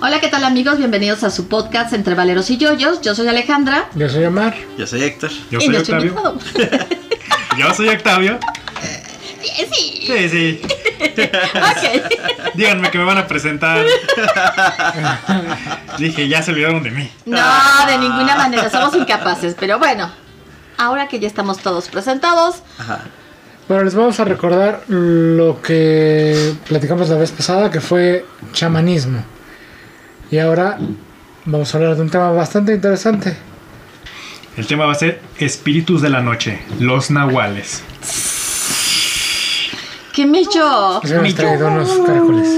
Hola, ¿qué tal amigos? Bienvenidos a su podcast Entre Valeros y Yoyos. Yo soy Alejandra. Yo soy Omar. Yo soy Héctor. Yo y soy Octavio. Yo soy Octavio. sí. Sí, sí. Ok. Díganme que me van a presentar. Dije, ya se olvidaron de mí. No, de ninguna manera. Somos incapaces. Pero bueno, ahora que ya estamos todos presentados, Ajá. Bueno, les vamos a recordar lo que platicamos la vez pasada, que fue chamanismo. Y ahora vamos a hablar de un tema bastante interesante. El tema va a ser espíritus de la noche, los nahuales. ¿Qué me echó? Les hemos traído unos caracoles.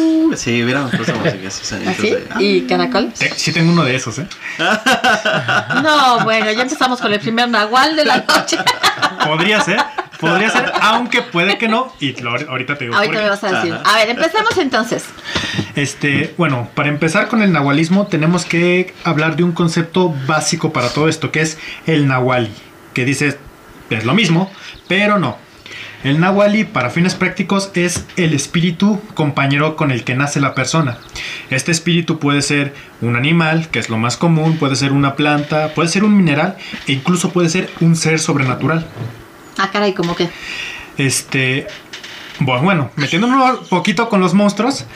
Sí, hubiéramos puesto música así sonidos ¿Así? de- ¿Y caracoles? Te- Sí tengo uno de esos, ¿eh? No, bueno, ya empezamos con el primer nahual de la noche. Podría ser, podría ser, aunque puede que no. Y lo- ahorita te digo. Ahorita me vas a decir. Ajá. A ver, empecemos entonces. Este, bueno, para empezar con el nahualismo tenemos que hablar de un concepto básico para todo esto, que es el nahuali, que dice es lo mismo, pero no. El nahuali, para fines prácticos, es el espíritu compañero con el que nace la persona. Este espíritu puede ser un animal, que es lo más común, puede ser una planta, puede ser un mineral e incluso puede ser un ser sobrenatural. Ah, caray, ¿cómo que? Este. Bueno, bueno, metiéndonos un poquito con los monstruos.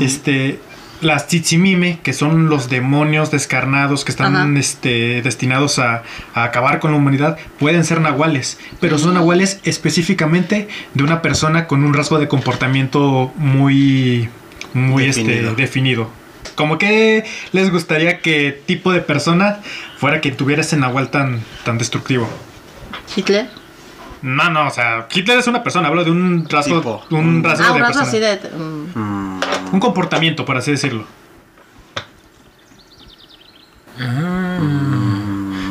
Este. Las Titsimime, que son los demonios descarnados que están Ajá. este, destinados a, a acabar con la humanidad, pueden ser nahuales, pero son nahuales específicamente de una persona con un rasgo de comportamiento muy, muy Definido. definido. Este, definido. Como que les gustaría que tipo de persona fuera que tuviera ese nahual tan, tan destructivo. ¿Hitler? No, no, o sea, Hitler es una persona, hablo de un rasgo, Tipo. un rasgo Ah, de un rasgo persona. así de... mm, Mm, Un comportamiento, por así decirlo.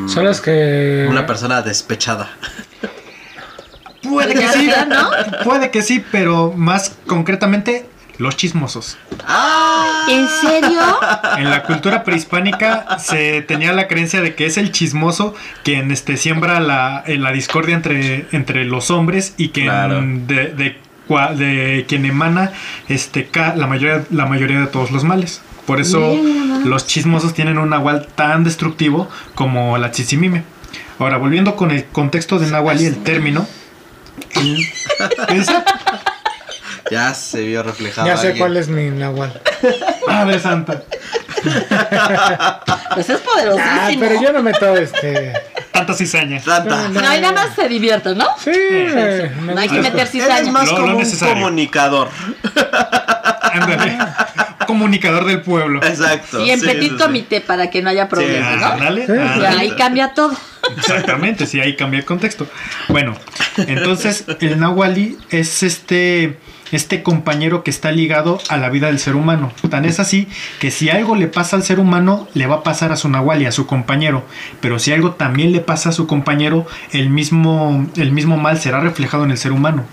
Son las que. una persona despechada. Puede que sí, sea, ¿no? puede que sí, pero más concretamente los chismosos. ¿En serio? En la cultura prehispánica se tenía la creencia de que es el chismoso quien este, siembra la, eh, la discordia entre, entre los hombres y quien Claro. de, de de quien emana este, ca- la, mayoría, la mayoría de todos los males. Por eso los chismosos tienen un nahual tan destructivo como la chichimime. Ahora, volviendo con el contexto de nahual y el término. Ya se vio reflejado. Ya sé alguien. cuál es mi nahual. Madre santa. Pues es Ah, poderosísimo. pero yo no meto este. Tantas cizañas. Tanta. No, y nada más se divierte, ¿no? Sí, No hay que meter cizaña. más Lo- lo como un necesario. comunicador. Ándale. Comunicador del pueblo. Exacto. Y en sí, petit sí. comité para que no haya problemas, ¿no? Ándale. Y ahí cambia todo. Exactamente, sí, ahí cambia el contexto. Bueno, entonces el Nahuali es este, este compañero que está ligado a la vida del ser humano. Tan es así que si algo le pasa al ser humano, le va a pasar a su Nahuali, a su compañero. Pero si algo también le pasa a su compañero, el mismo, el mismo mal será reflejado en el ser humano.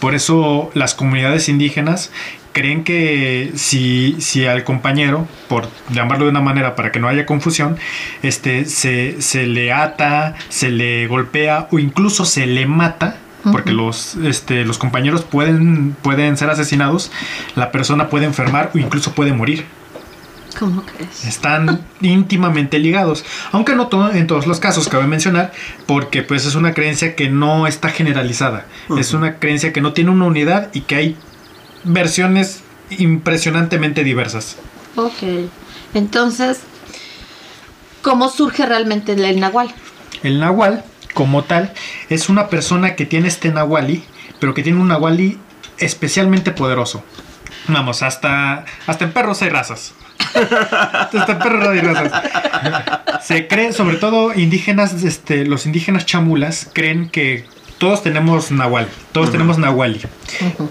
Por eso las comunidades indígenas creen que si, si al compañero, por llamarlo de una manera para que no haya confusión, este, se, se le ata, se le golpea o incluso se le mata, porque los, este, los compañeros pueden, pueden ser asesinados, la persona puede enfermar o incluso puede morir. ¿Cómo crees? Están íntimamente ligados. Aunque no to- en todos los casos, cabe mencionar, porque pues es una creencia que no está generalizada. Es una creencia que no tiene una unidad y que hay versiones impresionantemente diversas. Ok. Entonces, ¿cómo surge realmente el, el nahual? El nahual, como tal, es una persona que tiene este nahuali, pero que tiene un nahuali especialmente poderoso. Vamos, hasta, hasta en perros hay razas. hasta en perros hay razas. Se cree, sobre todo indígenas, este, los indígenas chamulas creen que todos tenemos nahual, todos tenemos nahuali,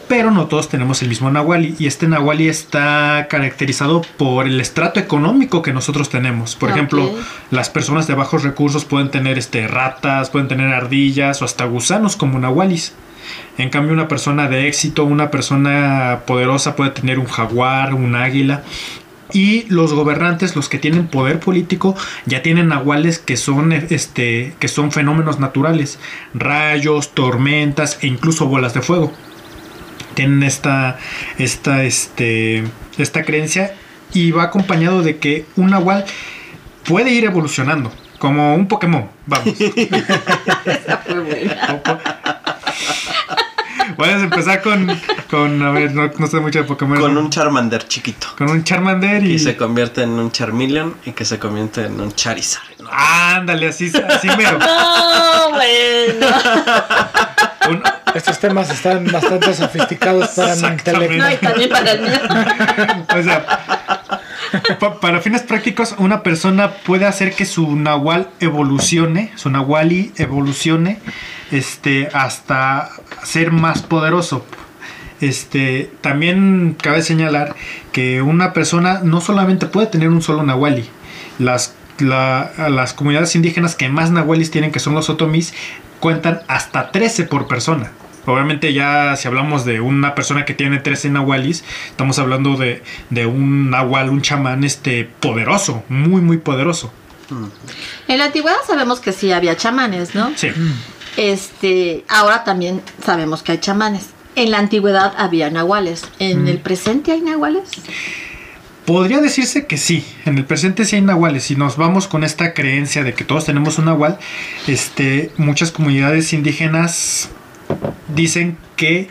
pero no todos tenemos el mismo nahuali. Y este nahuali está caracterizado por el estrato económico que nosotros tenemos. Por ejemplo, las personas de bajos recursos pueden tener este, ratas, pueden tener ardillas o hasta gusanos como nahualis. En cambio, una persona de éxito, una persona poderosa puede tener un jaguar, un águila. Y los gobernantes, los que tienen poder político, ya tienen nahuales que son, este, que son fenómenos naturales, rayos, tormentas e incluso bolas de fuego. Tienen esta, esta, este, esta creencia y va acompañado de que un nahual puede ir evolucionando, como un Pokémon, vamos. Esa fue buena. Puedes empezar con, con a ver, no, no sé mucho de Pokémon. Con un Charmander chiquito. con un Charmander y... Y se convierte en un Charmeleon y que se convierte en un Charizard. ¿no? Ándale, así, así mero. No, bueno. Un- Estos temas están bastante sofisticados para mi intelecto. No, y también para el mío. o sea, pa- para fines prácticos, una persona puede hacer que su nahual evolucione, su nahuali evolucione, este, hasta ser más poderoso. Este, también cabe señalar que una persona no solamente puede tener un solo nahuali. Las, la- las comunidades indígenas que más nahualis tienen, que son los otomís, cuentan hasta 13 por persona. Obviamente ya si hablamos de una persona que tiene 13 nahualis, estamos hablando de, de un nahual, un chamán este, poderoso, muy, muy poderoso. En la antigüedad sabemos que sí había chamanes, ¿no? Sí. Este, ahora también sabemos que hay chamanes. En la antigüedad había nahuales. ¿En el presente hay nahuales? Podría decirse que sí, en el presente sí hay nahuales. Si nos vamos con esta creencia de que todos tenemos un nahual, este, muchas comunidades indígenas dicen que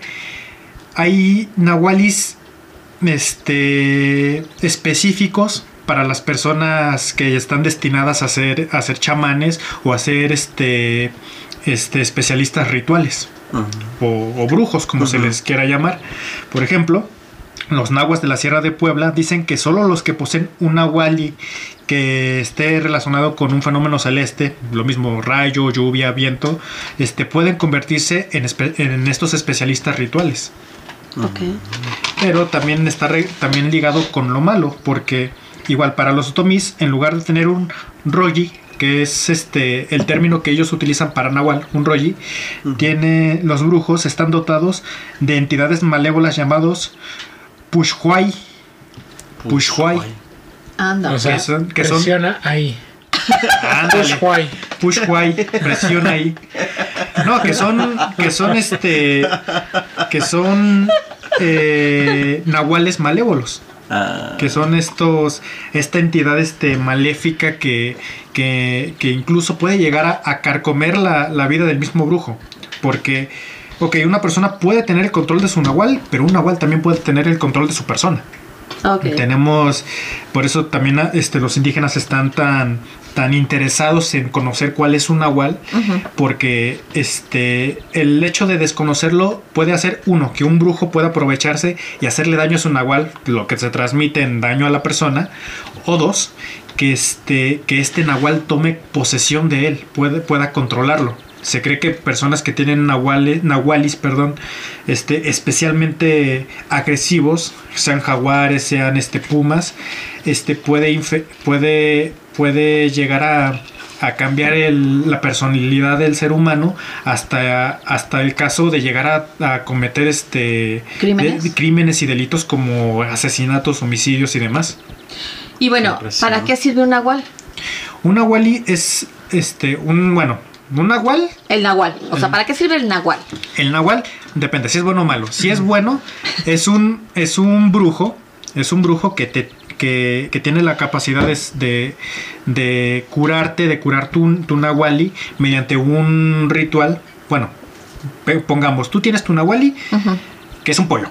hay nahualis este, específicos para las personas que están destinadas a ser, a ser chamanes o a ser este, este, especialistas rituales o, o brujos, como se les quiera llamar. Por ejemplo, los nahuas de la Sierra de Puebla dicen que solo los que poseen un nahuali que esté relacionado con un fenómeno celeste, lo mismo rayo, lluvia, viento, este, pueden convertirse en, espe- en estos especialistas rituales. Ok. Pero también está re- también ligado con lo malo, porque igual para los otomís, en lugar de tener un roji, que es este el término que ellos utilizan para nahual, un roji, tiene los brujos están dotados de entidades malévolas llamados pushhuay, pushhuay, Anda. O sea, Que son- que son- presiona ahí. ándale, Pushhuay. pushhuay, presiona ahí. No, que son que son este que son eh, nahuales malévolos. Ah, que son estos esta entidad este maléfica que, que, que incluso puede llegar a, a carcomer la, la vida del mismo brujo porque ok una persona puede tener el control de su nahual pero un nahual también puede tener el control de su persona Tenemos por eso también este los indígenas están tan tan interesados en conocer cuál es un nahual porque este el hecho de desconocerlo puede hacer uno que un brujo pueda aprovecharse y hacerle daño a su nahual lo que se transmite en daño a la persona o dos que este que este nahual tome posesión de él puede, pueda controlarlo se cree que personas que tienen nahuales, nahualis, perdón, este, especialmente agresivos, sean jaguares, sean este, pumas, este, puede, puede, puede llegar a, a cambiar el- la personalidad del ser humano hasta, hasta el caso de llegar a, a cometer este, ¿Crímenes? de- crímenes y delitos como asesinatos, homicidios y demás. Y bueno. ¿para qué sirve un nahual? Un nahuali es este, un, bueno, un nahual El nahual. O sea, ¿para qué sirve el nahual? El nahual depende si es bueno o malo. Si es bueno, es un, es un brujo. Es un brujo que te. Que, que tiene la capacidad de, de, de curarte, de curar tu, tu nahuali mediante un ritual. Bueno, pongamos, tú tienes tu nahuali, que es un pollo.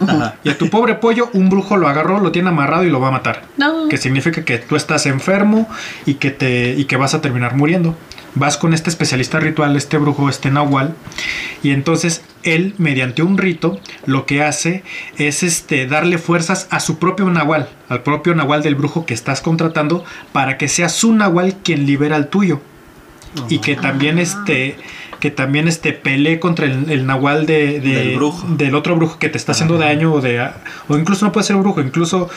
ajá. Y a tu pobre pollo, un brujo lo agarró, lo tiene amarrado y lo va a matar. No. Que significa que tú estás enfermo y que, te, y que vas a terminar muriendo. Vas con este especialista ritual, este brujo, este nahual, y entonces él, mediante un rito, lo que hace es este, darle fuerzas a su propio nahual, al propio nahual del brujo que estás contratando, para que sea su nahual quien libera al tuyo. Y que también este que también este pelee contra el, el nahual de, de- Del brujo. del otro brujo que te está haciendo daño o de o incluso no puede ser brujo incluso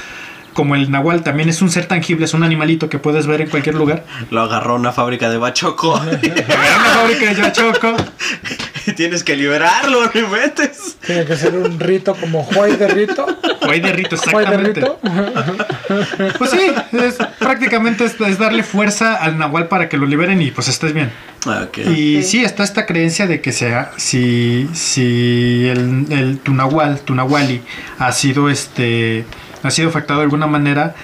como el nahual también es un ser tangible es un animalito que puedes ver en cualquier lugar Lo agarró una fábrica de bachoco. Agarra una fábrica de Yachoco y tienes que liberarlo, no inventes. Tiene que ser un rito como Juay de rito. o hay de rito Juay de exactamente rito. Pues sí, es, prácticamente es, es darle fuerza al nahual para que lo liberen y pues estés bien. Ah, ok. Y sí, está esta creencia de que sea, si, si el, el tu nahual, tu nahuali, ha sido este, ha sido afectado de alguna manera,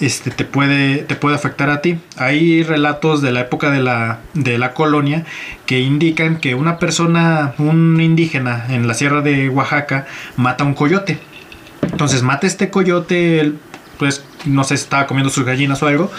este, te puede, te puede afectar a ti. Hay relatos de la época de la, de la colonia que indican que una persona, un indígena en la sierra de Oaxaca, mata a un coyote. Entonces mata este coyote, pues no sé, estaba comiendo sus gallinas o algo.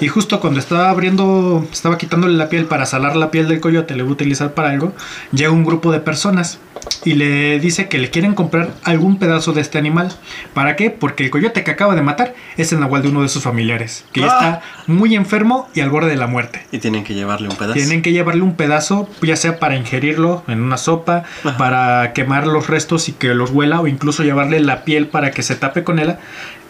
Y justo cuando estaba abriendo, estaba quitándole la piel para salar la piel del coyote, le voy a utilizar para algo, llega un grupo de personas y le dice que le quieren comprar algún pedazo de este animal. ¿Para qué? Porque el coyote que acaba de matar es el nahual de uno de sus familiares, que ya Ah. está muy enfermo y al borde de la muerte. Y tienen que llevarle un pedazo. Tienen que llevarle un pedazo, ya sea para ingerirlo en una sopa, Ajá. para quemar los restos y que los huela, o incluso llevarle la piel para que se tape con ella,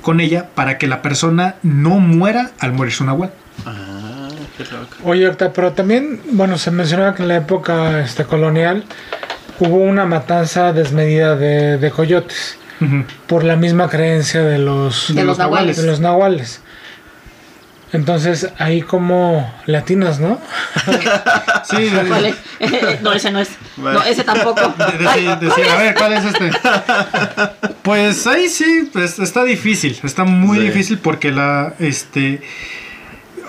con ella para que la persona no muera al morir su nahual. Ah, qué loco. Oye, pero también, bueno, se mencionaba que en la época este, colonial hubo una matanza desmedida de, de coyotes por la misma creencia de los, De los nahuales. de los nahuales. Entonces, ahí como latinos, ¿no? Sí, de- ¿Cuál es? no, ese no es. No, ese tampoco. de- de- Ay, de- decir, a ver, ¿cuál es este? Pues ahí sí, pues está difícil, está muy Sí. difícil porque la, este,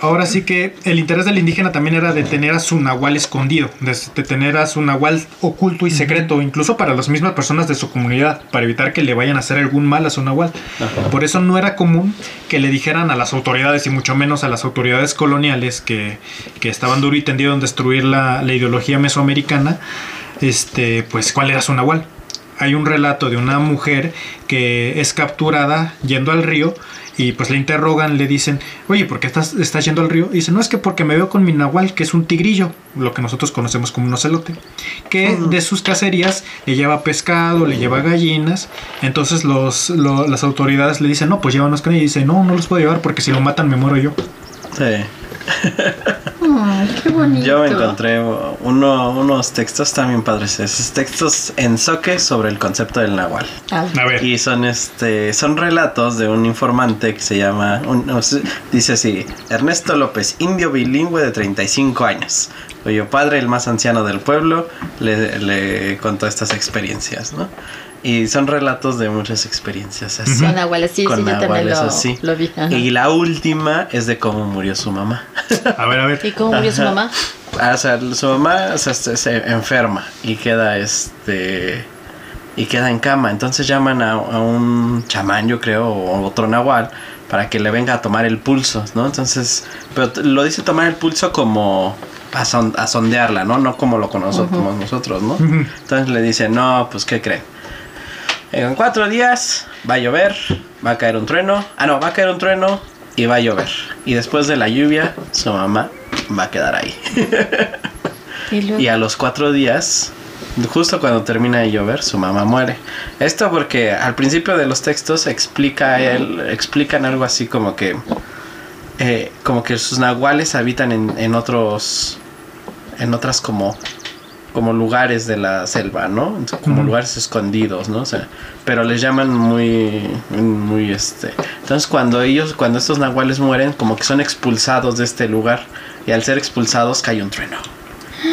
ahora sí que el interés del indígena también era de tener a su nahual escondido, de, tener a su nahual oculto y secreto, incluso para las mismas personas de su comunidad, para evitar que le vayan a hacer algún mal a su nahual. Ajá. Por eso no era común que le dijeran a las autoridades y mucho menos a las autoridades coloniales que, que estaban duro y tendido en destruir la, la ideología mesoamericana, este, pues cuál era su nahual. Hay un relato de una mujer que es capturada yendo al río y pues le interrogan, le dicen, oye, ¿por qué estás, estás yendo al río? Y dice, no, es que porque me veo con mi nahual, que es un tigrillo, lo que nosotros conocemos como un ocelote, que de sus cacerías le lleva pescado, le lleva gallinas, entonces los, lo- las autoridades le dicen, no, pues llévanos con ella, y dice, no, no los puedo llevar porque si lo matan me muero yo. Sí. Qué bonito. Yo me encontré uno, unos textos también padres. Esos textos en soque sobre el concepto del nahual. Ah, A ver, Y son este son relatos de un informante que se llama un- dice así Ernesto López, indio bilingüe de 35 años, cuyo padre, el más anciano del pueblo, le, le contó estas experiencias, ¿no? Y son relatos de muchas experiencias así. Con nahuales, sí, sí, Con yo también nahuales lo, así. lo vi. ajá. Y la última es de cómo murió su mamá. a ver, a ver. ¿Y cómo murió su Ajá. mamá? Ah, o sea, su mamá o sea, se, se enferma y queda este y queda en cama. Entonces llaman a, a un chamán, yo creo, o otro nahual, para que le venga a tomar el pulso, ¿no? Entonces, pero lo dice tomar el pulso como a, son- a sondearla, ¿no? No como lo conocemos nosotros, ¿no? Entonces le dice, no, pues ¿qué creen? En cuatro días va a llover, va a caer un trueno. Ah, no, va a caer un trueno y va a llover. Y después de la lluvia, su mamá va a quedar ahí. Y a los cuatro días, justo cuando termina de llover, su mamá muere. Esto porque al principio de los textos explica él, explican algo así como que, eh, como que sus nahuales habitan en, en otros, en otras como, como lugares de la selva, ¿no? Como lugares escondidos, ¿no? O sea, pero les llaman muy, muy este. Entonces cuando ellos, cuando estos nahuales mueren, como que son expulsados de este lugar y al ser expulsados cae un trueno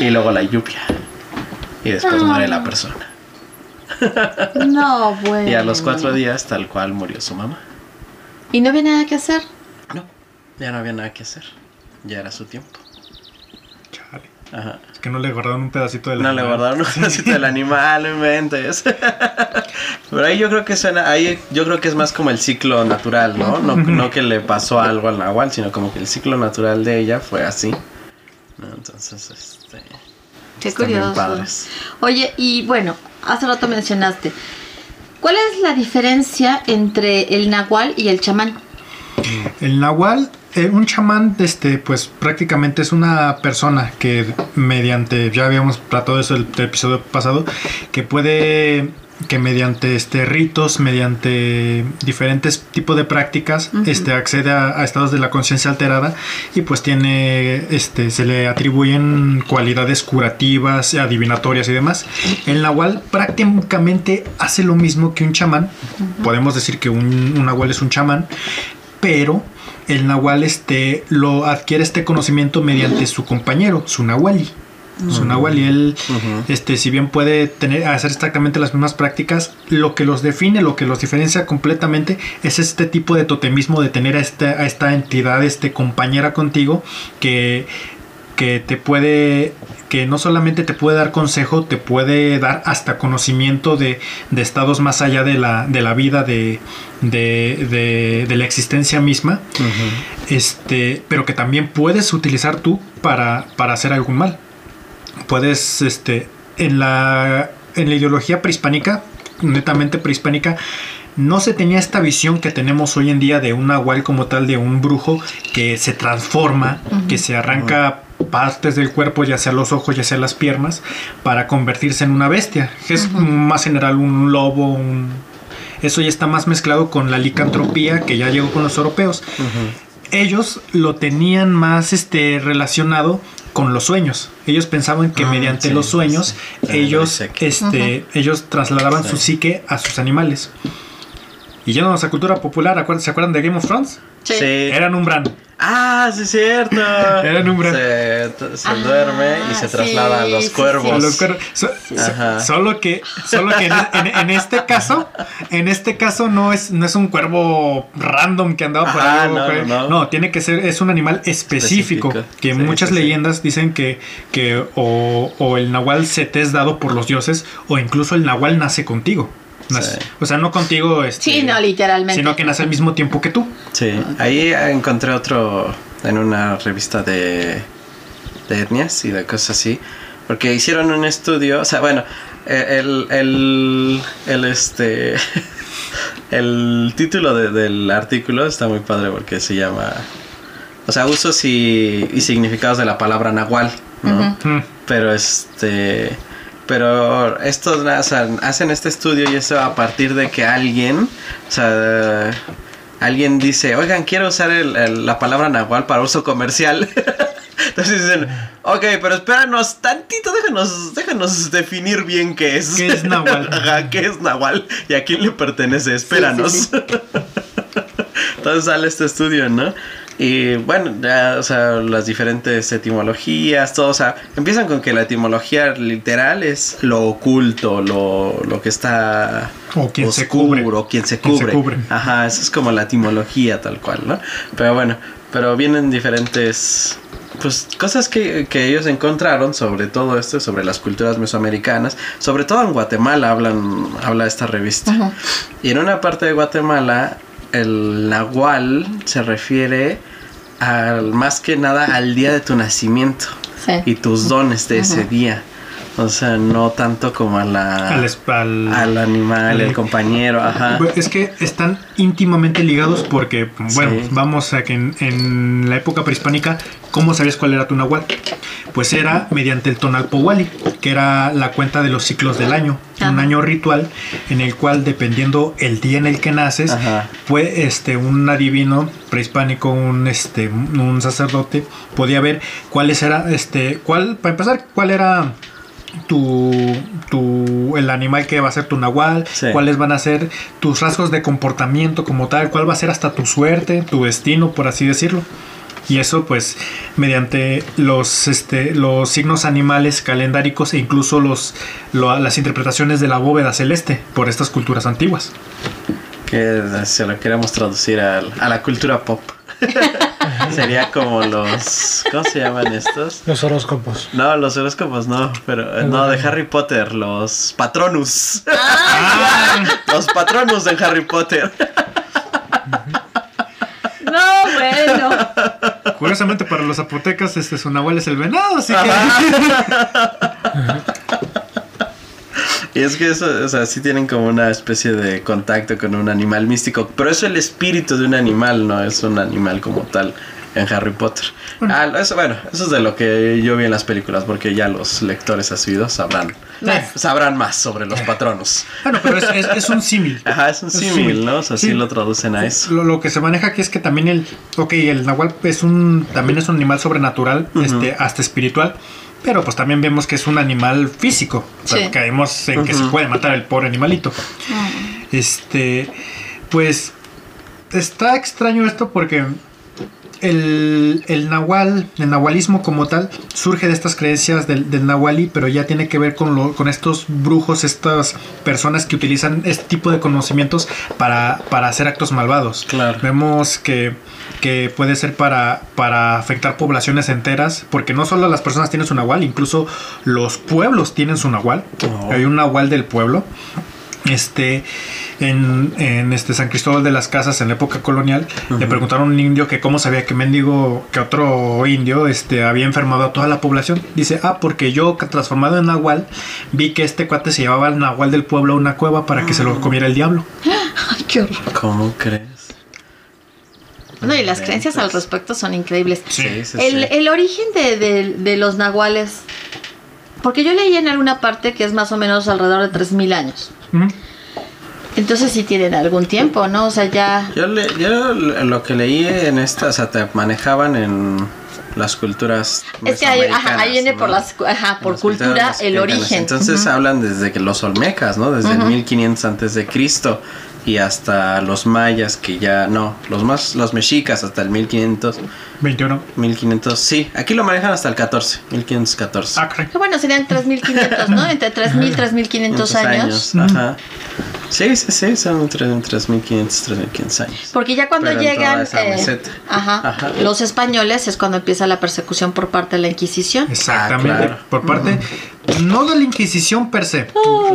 y luego la lluvia y después muere la persona. No, bueno. Y a los cuatro días tal cual murió su mamá. ¿Y no había nada que hacer? No, ya no había nada que hacer. Ya era su tiempo. Ajá. Es que no le guardaron un pedacito de la No le guardaron un pedacito del animal, no inventes. Pero ahí yo creo que suena, ahí yo creo que es más como el ciclo natural, ¿no? No, no que le pasó algo al nahual, sino como que el ciclo natural de ella fue así. ¿no? Entonces, este... Qué curioso. Oye, y bueno, hace rato mencionaste. ¿Cuál es la diferencia entre el nahual y el chamán? El nahual, eh, un chamán, este, pues prácticamente es una persona que mediante, ya habíamos tratado eso el, el episodio pasado, que puede, que mediante este ritos, mediante diferentes tipos de prácticas, este, accede a, a estados de la conciencia alterada y pues tiene, este, se le atribuyen cualidades curativas, adivinatorias y demás. El nahual prácticamente hace lo mismo que un chamán. Podemos decir que un, un nahual es un chamán pero el nahual este, lo adquiere este conocimiento mediante su compañero, su nahuali. Su nahuali, él, este, si bien puede tener, hacer exactamente las mismas prácticas, lo que los define, lo que los diferencia completamente es este tipo de totemismo de tener a esta, a esta entidad, este compañera contigo, que, que te puede, que no solamente te puede dar consejo, te puede dar hasta conocimiento de, de estados más allá de la, de la vida, de, de, de- de la existencia misma, este, pero que también puedes utilizar tú para, para hacer algún mal. Puedes, este, en la, en la ideología prehispánica, netamente prehispánica, no se tenía esta visión que tenemos hoy en día de un nahual como tal, de un brujo que se transforma, que se arranca partes del cuerpo, ya sea los ojos, ya sea las piernas, para convertirse en una bestia. que Es más general un lobo, un... Eso ya está más mezclado con la licantropía que ya llegó con los europeos. Ellos lo tenían más este, relacionado con los sueños. Ellos pensaban que Ah, mediante sí, los sueños sí. ellos, este, ellos trasladaban Sí. su psique a sus animales. Y ya no, esa cultura popular, ¿acuerdan- ¿se acuerdan de Game of Thrones? Sí. Sí. Eran un brand. Ah, sí es cierto. Era un gran- Se, se Ah, duerme y se sí, traslada a los sí, sí. cuervos. A los cuer- so- so- Ajá. solo que, solo que en, en- en este caso, en este caso no es, no es un cuervo random que andaba por ahí. no, güey. no, no. tiene que ser, es un animal específico. Específico. Que Sí, muchas sí, sí. leyendas dicen que, que o, o el nahual se te es dado por los dioses, o incluso el nahual nace contigo. Nace- Sí. O sea, no contigo, este, Sí, no, literalmente. sino que nace al mismo tiempo que tú. Sí, ahí encontré otro en una revista de, de etnias y de cosas así. Porque hicieron un estudio, o sea, bueno, eh, el, el, el este, el título de- del artículo está muy padre porque se llama, o sea, usos y, y significados de la palabra nahual, ¿no? Mm. Pero este. Pero estos o sea, hacen este estudio y eso a partir de que alguien. O sea. Alguien dice, oigan, quiero usar el- el- la palabra nahual para uso comercial. Entonces dicen, ok, pero espéranos tantito, déjanos, déjanos definir bien qué es. ¿Qué es nahual? Ajá, ¿qué es nahual? ¿Y a quién le pertenece? Espéranos. sí, Entonces sale este estudio, ¿no? Y bueno, ya, o sea, las diferentes etimologías, todo, o sea, empiezan con que la etimología literal es lo oculto, lo, lo que está O quien se oscuro, cubre. o quien se Quien se cubre. Ajá, eso es como la etimología tal cual, ¿no? Pero bueno, pero vienen diferentes pues cosas que, que ellos encontraron sobre todo esto, sobre las culturas mesoamericanas, sobre todo en Guatemala hablan, habla esta revista. Y en una parte de Guatemala, el nahual se refiere al, más que nada al día de tu nacimiento Sí. y tus dones de ese día. O sea, no tanto como a la, Al, es- al- al animal, al- el compañero, ajá. Pues Es que están íntimamente ligados porque, bueno, Sí. vamos a que en, en la época prehispánica, ¿cómo sabías cuál era tu nahual? Pues era mediante el tonalpowali, que era la cuenta de los ciclos del año. Un año ritual en el cual, dependiendo el día en el que naces, Ajá. fue este, un adivino prehispánico, un, este, un sacerdote, podía ver cuáles era, este, cuál, para empezar, cuál era tu, tu el animal que va a ser tu nahual, Sí. cuáles van a ser tus rasgos de comportamiento como tal, cuál va a ser hasta tu suerte, tu destino, por así decirlo. Y eso pues mediante los, este, los signos animales calendáricos e incluso los, lo- las interpretaciones de la bóveda celeste por estas culturas antiguas. Que se lo queremos traducir al- a la cultura pop. Sería como los. ¿Cómo se llaman estos? Los horóscopos. No, los horóscopos no, pero eh, no, de Harry Potter, los patronus. los patronus de Harry Potter. Curiosamente para los zapotecas este su nahual es el venado, así que Y es que eso, o sea, sí tienen como una especie de contacto con un animal místico, pero es el espíritu de un animal, no es un animal como tal en Harry Potter. Ah, eso, bueno, eso es de lo que yo vi en las películas, porque ya los lectores asiduos sabrán, Más. sabrán más sobre los patronos. bueno, pero es, es- es un símil. Ajá, es un símil. ¿no? O sea, sí. Sí. lo traducen a eso. Lo, lo que se maneja aquí es que también el, ok, el nahual es un, también es un animal sobrenatural, este, hasta espiritual, pero pues también vemos que es un animal físico. O sea, Sí. caemos en que se puede matar el pobre animalito. Este, pues está extraño esto porque el, el nahual, el nahualismo como tal, surge de estas creencias del, del nahualí, pero ya tiene que ver con, lo, con estos brujos, estas personas que utilizan este tipo de conocimientos para, para hacer actos malvados. Claro. Vemos que, que puede ser para, para afectar poblaciones enteras, porque no solo las personas tienen su nahual, incluso los pueblos tienen su nahual. Oh. Hay un nahual del pueblo. Este, en, en este San Cristóbal de las Casas, en la época colonial, le preguntaron a un indio que cómo sabía que mendigo, que otro indio, este, había enfermado a toda la población. Dice, ah, porque yo transformado en nahual, vi que este cuate se llevaba al nahual del pueblo a una cueva para que se lo comiera el diablo. Ay, qué horror. ¿Cómo crees? No, y las creencias al respecto son increíbles. Sí, sí, El, sí. el origen de, de- de los nahuales, porque yo leí en alguna parte que es más o menos alrededor de 3.000 años. Entonces sí tienen algún tiempo, ¿no? O sea, ya... Yo, le- yo lo que leí en esta, o sea, te manejaban en las culturas. Es que ahí, ajá, mesoamericanas, ahí viene ¿no? por las ajá, En por las culturas cultura el origen. Entonces hablan desde que los olmecas, ¿no? Desde el 1500 antes de Cristo y hasta los mayas que ya no, los más los mexicas hasta el 1500, 21. 1500, sí, aquí lo manejan hasta el 14, 1514. Ah, caray. Que bueno, serían 3.500, ¿no? Entre 3.000 3.500 500 años. Ajá. Sí, sí, sí, son entre 3500, 3500 años. Porque ya cuando Pero en llegan toda esa eh, meseta. ajá, Ajá. los españoles es cuando empieza la persecución por parte de la Inquisición. Exactamente. Ah, claro. Por parte, no de la Inquisición per se.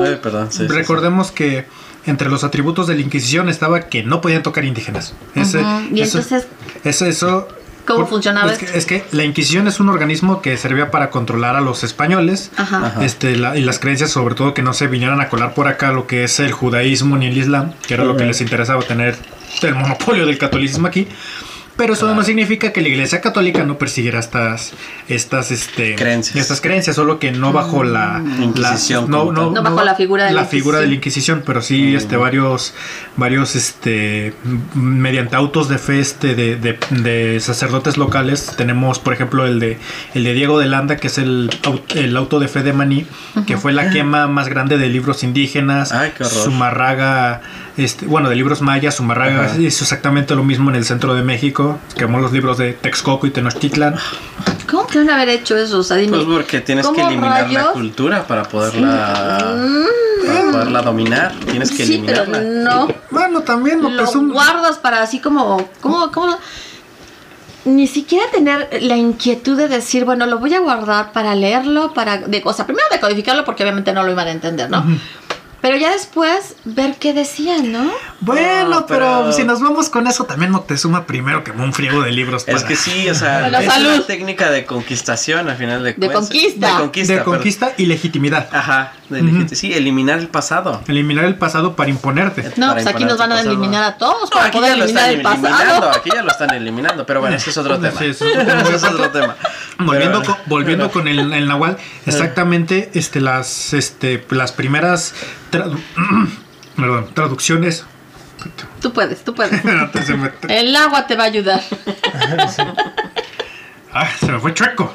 Ay, perdón, sí, sí, sí. Recordemos que entre los atributos de la Inquisición estaba que no podían tocar indígenas. Ese- Ujú, Y eso- entonces, eso, eso ¿Cómo por- funcionaba Es que, es que la Inquisición es un organismo que servía para controlar a los españoles. ajá. Este, la- y las creencias, sobre todo, que no se vinieran a colar por acá lo que es el judaísmo ni el islam, que era lo que les interesaba tener el monopolio del catolicismo aquí. Pero eso no significa que la Iglesia Católica no persiguiera estas, estas, este, Creencias. estas creencias, solo que no bajo la, la- Inquisición no, bajo la figura de la figura de la Inquisición, pero sí, Mm. este, varios, varios, este, mediante autos de fe, este, de, de- de sacerdotes locales, tenemos, por ejemplo, el de, el de Diego de Landa, que es el, el auto de fe de Maní, que fue la quema más grande de libros indígenas, Ay, qué horror. Zumarraga, este, bueno, de libros mayas, Zumarraga Ajá. hizo exactamente lo mismo en el centro de México, quemó los libros de Texcoco y Tenochtitlan. ¿Cómo que van a haber hecho eso? O sea, dime, Pues porque tienes que ¿cómo eliminar la cultura para poderla para poderla dominar. Tienes que Sí, pero eliminarla. no. Bueno, también lo, Lo un- guardas para así como, como, como, ni siquiera tener la inquietud de decir, bueno, lo voy a guardar para leerlo, para, de, o sea, primero decodificarlo porque obviamente no lo iban a entender, ¿no? Pero ya después ver qué decían, ¿no? Bueno, No, pero... pero- si nos vamos con eso, también Moctezuma primero quemó un friego de libros. Es para- que sí, o sea, Bueno, es salud. una técnica de conquistación al final de De cuentas. conquista. De conquista. de perdón. conquista y legitimidad. Ajá, de legit- sí, eliminar el pasado. Eliminar el pasado para imponerte. No, Para pues aquí nos van a eliminar a todos No, para aquí poder ya lo eliminar están el eliminando, pasado. aquí ya lo están eliminando, pero bueno, ese es otro tema. Sí, eso es otro tema. Ese es otro tema. Volviendo, Pero- con, volviendo con el, el Nahual, exactamente este, las, este, las primeras perdón, traducciones. Tú puedes, tú puedes. Antes se me- El agua te va a ayudar. Ah, se me fue chueco.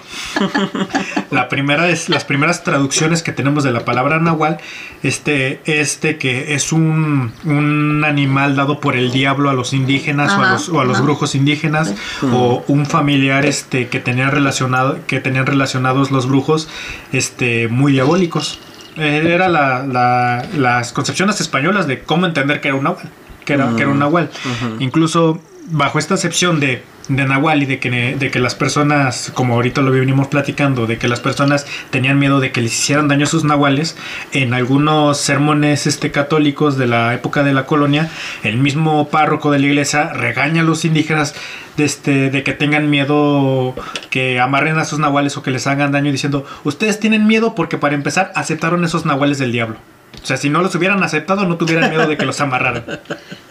La primera es las primeras traducciones que tenemos de la palabra nahual, este, este que es un, un animal dado por el diablo a los indígenas o a los, o a los brujos indígenas, o un familiar este que tenían relacionado, que tenían relacionados los brujos, este, muy diabólicos. Eh, Era la- la- las concepciones españolas de cómo entender que era un nahual, que era, que era un nahual. Ujú. Incluso bajo esta acepción de, de Nahual y de que, de que las personas, como ahorita lo venimos platicando, de que las personas tenían miedo de que les hicieran daño a sus nahuales, en algunos sermones este, católicos de la época de la colonia, el mismo párroco de la iglesia regaña a los indígenas de, este, de que tengan miedo, que amarren a sus nahuales o que les hagan daño, diciendo, ustedes tienen miedo porque para empezar aceptaron esos nahuales del diablo. O sea, si no los hubieran aceptado, no tuvieran miedo de que los amarraran.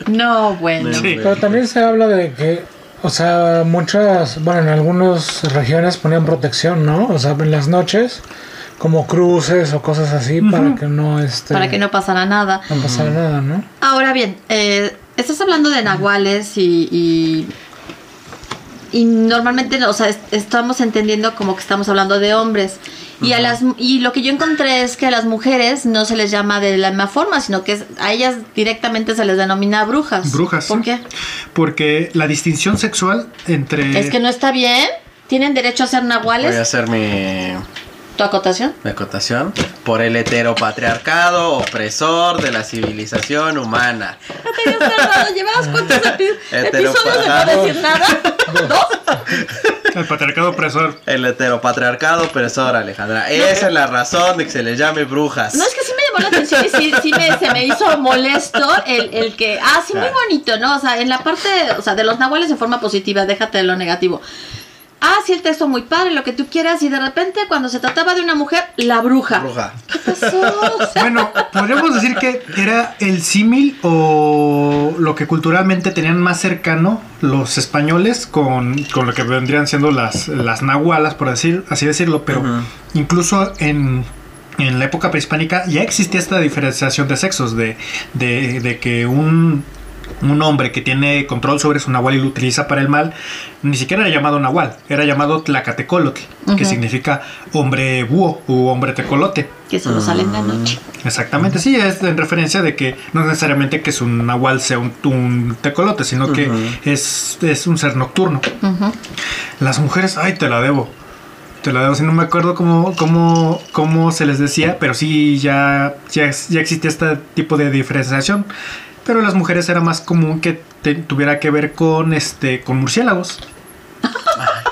No, bueno. Sí. Pero también se habla de que, o sea, muchas, bueno, en algunas regiones ponían protección, ¿no? O sea, en las noches, como cruces o cosas así, para que no, este, Para que no pasara nada. no pasara nada, ¿no? Ahora bien, eh, estás hablando de nahuales y, y, y normalmente, o sea, es- estamos entendiendo como que estamos hablando de hombres. Y, a las, y lo que yo encontré es que a las mujeres no se les llama de la misma forma, sino que es- a ellas directamente se les denomina brujas. Brujas. ¿Por qué? Porque la distinción sexual entre... Es que no está bien. ¿Tienen derecho a ser Voy a nahuales? hacer mi, ¿Tu acotación? mi acotación. Por el heteropatriarcado opresor de la civilización humana. No te habías tardado, ¿Llevabas cuántos epi- episodios de no decir nada? ¿Dos? El patriarcado opresor. El heteropatriarcado opresor, Alejandra. Esa es la razón de que se les llame brujas. No, es que sí me llamó la atención y sí, sí me, se me hizo molesto el, el que, ah, sí, muy bonito, ¿no? O sea, en la parte, o sea, de los nahuales en forma positiva, déjate de lo negativo. Ah, sí, el texto muy padre, lo que tú quieras, y de repente cuando se trataba de una mujer, la bruja. Bruja. ¿Qué pasó? O sea, Bueno, podríamos decir que era el símil o lo que culturalmente tenían más cercano los españoles con, con lo que vendrían siendo las, las nahualas, por decir, así decirlo, pero incluso en, en la época prehispánica ya existía esta diferenciación de sexos, de, de, de que un, un hombre que tiene control sobre su nahual y lo utiliza para el mal, ni siquiera era llamado nahual, era llamado tlacatecolotl, que significa hombre búho u hombre tecolote. que solo sale en la noche. Exactamente, sí, es en referencia de que no es necesariamente que su nahual sea un, un tecolote, sino que es, es un ser nocturno. Las mujeres, ay, te la debo. Te la debo, si no me acuerdo cómo, cómo, cómo se les decía, pero sí ya, ya, ya existía este tipo de diferenciación. Pero las mujeres era más común que te- tuviera que ver con este con murciélagos.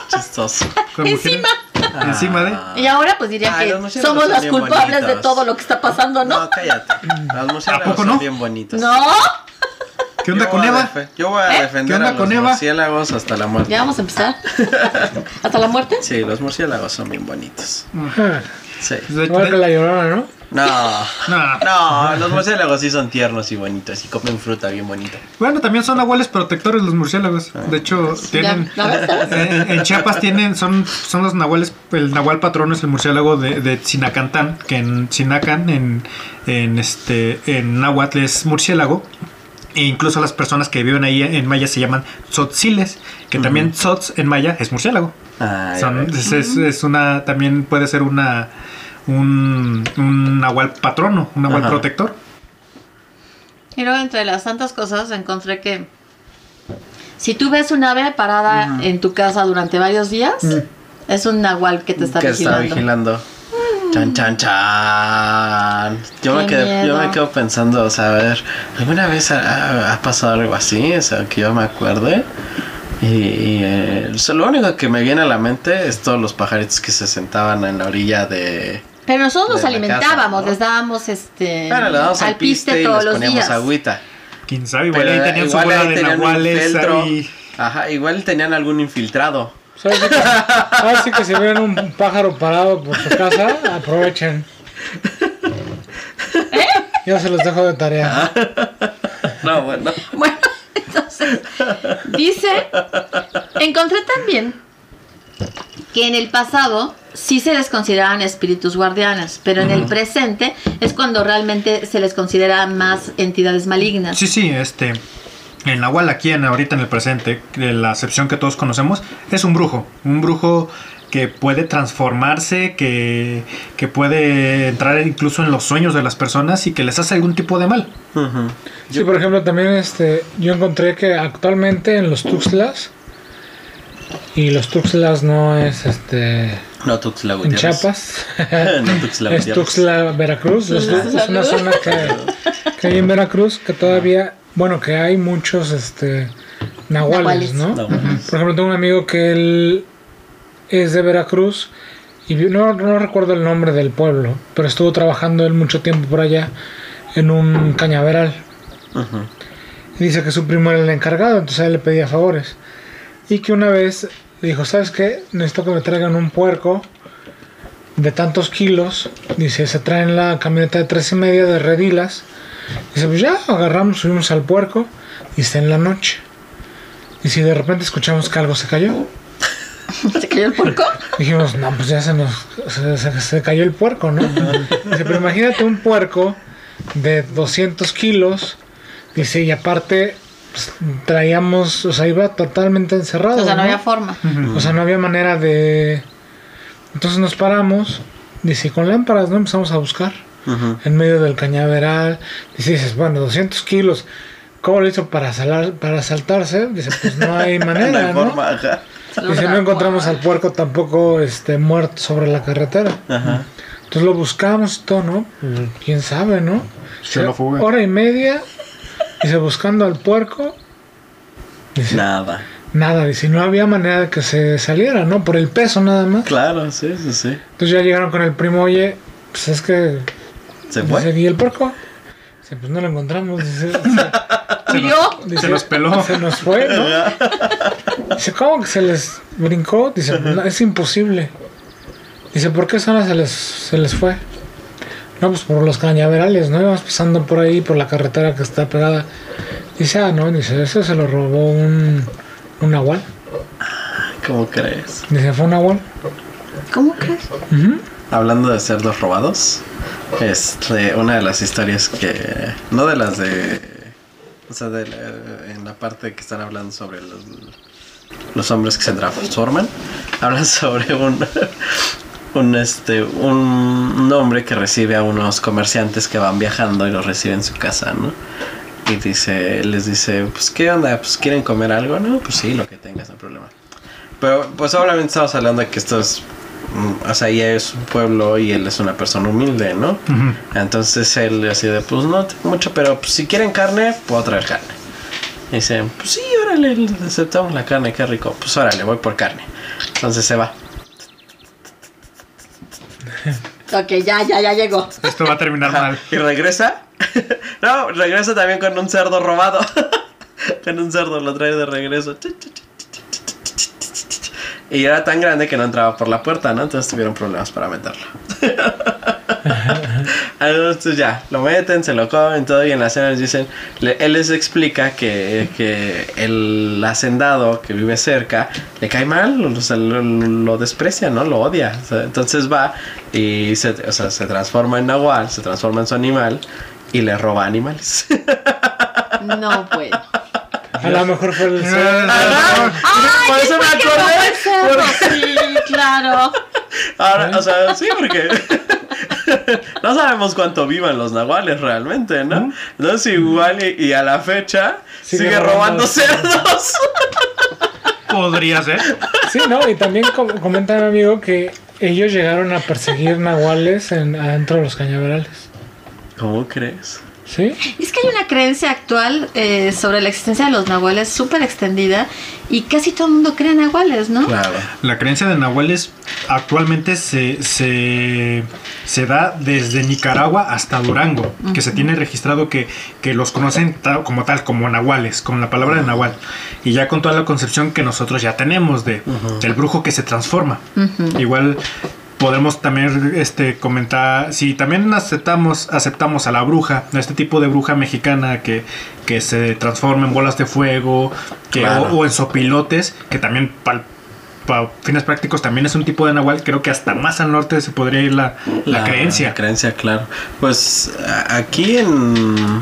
Chistoso. Con Encima. mujeres. Encima de. Y ahora pues dirían Ay, que somos son las culpables de todo lo que está pasando, ¿no? No, cállate. Los murciélagos ¿A poco son no? bien bonitos. ¿No? ¿Qué onda Yo con voy a Eva? Yo voy a ¿Eh? defender ¿Qué onda a los con Eva? murciélagos hasta la muerte. Ya vamos a empezar. ¿Hasta la muerte? Sí, los murciélagos son bien bonitos. Ah, Sí. De- Igual que de- la llorona, ¿no? No. no. No, los murciélagos sí son tiernos y bonitos y comen fruta bien bonita. Bueno, también son nahuales protectores los murciélagos. De hecho, tienen. Ya, ¿la ves? ¿La ves? En, en Chiapas tienen, son, son los nahuales, el nahual patrono es el murciélago de, de Sinacantán, que en Sinacan, en, en este, en náhuatl es murciélago. E incluso las personas que viven ahí en maya se llaman tzotziles, que también tzotz en maya es murciélago. Ah, ya Son- ves. es, es- es una, también puede ser una, un, un nahual patrono, un nahual Ajá. protector. Y luego entre las tantas cosas encontré que si tú ves un ave parada en tu casa durante varios días, es un nahual que te está que está vigilando. vigilando. Chan, chan, chan. Yo me, quedé, yo me quedo pensando, o sea, a ver, ¿alguna vez ha, ha pasado algo así? O sea, que yo me acuerde. Y, y, eh, o sea, lo único que me viene a la mente es todos los pajaritos que se sentaban en la orilla de... Pero nosotros la alimentábamos, casa, ¿no? les dábamos este Bueno, le damos al piste y todos les los poníamos días. agüita. Quién sabe, igual Pero ahí tenían su igual bola de nahuales ahí. Ajá, igual tenían algún infiltrado. ¿Sabes que, ahora sí que si ven un pájaro parado por su casa, aprovechen. Yo se los dejo de tarea. No, bueno. Bueno, entonces, dice, encontré también que en el pasado sí se les consideraban espíritus guardianes, pero en el presente es cuando realmente se les considera más entidades malignas. Sí, sí, este. El Nahual aquí, en, ahorita en el presente, de la acepción que todos conocemos, es un brujo. Un brujo que puede transformarse, que, que puede entrar incluso en los sueños de las personas y que les hace algún tipo de mal. Sí, por ejemplo, también este, yo encontré que actualmente en los Tuxtlas, y los Tuxtlas no es este No, Tuxtla en. Chiapas, no, Tuxtla es. Tuxtla, Veracruz. Es, es una zona que, que hay en Veracruz que todavía, bueno, que hay muchos este, nahuales, Nahuales. ¿no? Nahuales. Por ejemplo, tengo un amigo que él es de Veracruz y no, no recuerdo el nombre del pueblo, pero estuvo trabajando él mucho tiempo por allá en un cañaveral. Y dice que su primo era el encargado, entonces él le pedía favores. Y que una vez le dijo, ¿sabes qué? Necesito que me traigan un puerco de tantos kilos. Dice, se traen la camioneta de tres y media de redilas. Dice, pues ya, agarramos, subimos al puerco y está en la noche. Y si de repente escuchamos que algo se cayó, ¿Se cayó el puerco? dijimos, no, pues ya se nos se, se- se cayó el puerco, ¿no? Dice, pero imagínate un puerco de 200 kilos. Dice, y aparte pues, traíamos, o sea, iba totalmente encerrado. O sea, no ¿no? había forma. O sea, no había manera de... Entonces nos paramos, Dice, con lámparas, ¿no? Empezamos a buscar Ujú. en medio del cañaveral. Dice, dices, bueno, 200 kilos. ¿Cómo lo hizo para, salar, para saltarse? Dice, pues no hay No manera, hay ¿no? forma, ajá. Dice, no encontramos al puerco tampoco este, muerto sobre la carretera. Ajá. Entonces lo buscamos y todo, ¿no? ¿Quién sabe, no? Se lo fue. Hora y media. Dice, buscando al puerco. Dice, Nada. nada. Dice, no había manera de que se saliera, ¿no? Por el peso nada más. Claro, sí, sí, sí. Entonces ya llegaron con el primo, oye, pues es que... Se dice, fue. ¿y el puerco? Dice, pues no lo encontramos. Dice, dice, ¿Huyó? dice, Se los peló. Se nos fue, ¿no? Dice, ¿cómo que se les brincó? Dice, "No, es imposible. Dice, ¿por qué zona se les, se les fue? No, pues por los cañaverales, ¿no? Íbamos pasando por ahí, por la carretera que está pegada. Dice, ah, no, dice, eso se lo robó un, un nahual. ¿Cómo crees? Dice, fue un nahual. ¿Cómo crees? Hablando de cerdos robados, este, una de las historias que. No de las de. O sea, de la- en la parte que están hablando sobre los, los hombres que se transforman, hablan sobre un. Un, este, un, hombre que recibe a unos comerciantes que van viajando y los recibe en su casa, ¿no? Y dice, les dice, pues, ¿qué onda? Pues, ¿quieren comer algo? No, pues sí, lo que tengas, no hay problema. Pero, pues, obviamente estamos hablando de que esto es, mm, o sea, ella es un pueblo y él es una persona humilde, ¿no? Entonces él así de, pues, no tengo mucho, pero pues, si quieren carne, puedo traer carne. Y dice, pues sí, órale, aceptamos la carne, qué rico. Pues órale, voy por carne. Entonces se va. Ok, ya, ya, ya llegó. Esto va a terminar mal. Y regresa. no, regresa también con un cerdo robado. con un cerdo lo trae de regreso. Y era tan grande que no entraba por la puerta, ¿no? Entonces tuvieron problemas para meterlo. Entonces ya, lo meten, se lo comen, todo. Y en la cena les dicen, le- él les explica que, que el hacendado que vive cerca le cae mal, o sea, lo, lo desprecia, ¿no? Lo odia. O sea, entonces va y se, o sea, se transforma en nahual, se transforma en su animal y le roba animales. No puedo. A lo mejor fue el Ajá. Por eso me acordé. Sí, claro. Ahora, o sea, sí, porque no sabemos cuánto vivan los nahuales realmente, ¿no? Entonces igual y, y a la fecha sigue, Sigue robando robando. cerdos. Podría ser. Sí, ¿no? Y también com- comenta mi amigo que ellos llegaron a perseguir nahuales en, adentro de los cañaverales. ¿Cómo crees? ¿Sí? Es que hay una creencia actual eh, sobre la existencia de los nahuales súper extendida y casi todo el mundo cree en nahuales, ¿no? Claro. La creencia de nahuales actualmente se, se, se da desde Nicaragua hasta Durango, que se tiene registrado que, que los conocen ta- como tal, como nahuales, con la palabra de nahual. Y ya con toda la concepción que nosotros ya tenemos de, del brujo que se transforma. Ujú. Igual podemos también este comentar si también aceptamos aceptamos a la bruja a este tipo de bruja mexicana que, que se transforma en bolas de fuego que, Claro. o, o en sopilotes que también para fines prácticos también es un tipo de nahual creo que hasta más al norte se podría ir la, la creencia La creencia, claro. Pues aquí en.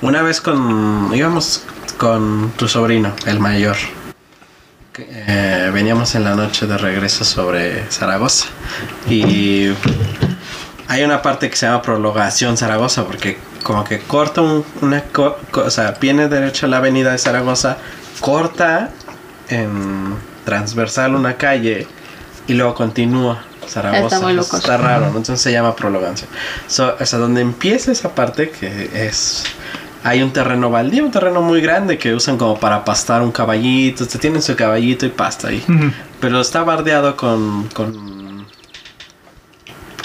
Una vez con. íbamos con tu sobrino, el mayor. Eh, veníamos en la noche de regreso sobre Zaragoza. Y. Hay una parte que se llama prolongación Zaragoza, porque como que corta un- una co- co- o sea, viene derecho a la avenida de Zaragoza, corta en transversal una calle y luego continúa Zaragoza. Está loco. Está raro, ¿no? entonces se llama prolongación. So, o sea, donde empieza esa parte que es hay un terreno baldío, un terreno muy grande que usan como para pastar un caballito, te tienen su caballito y pasta ahí. Pero está bardeado con, con.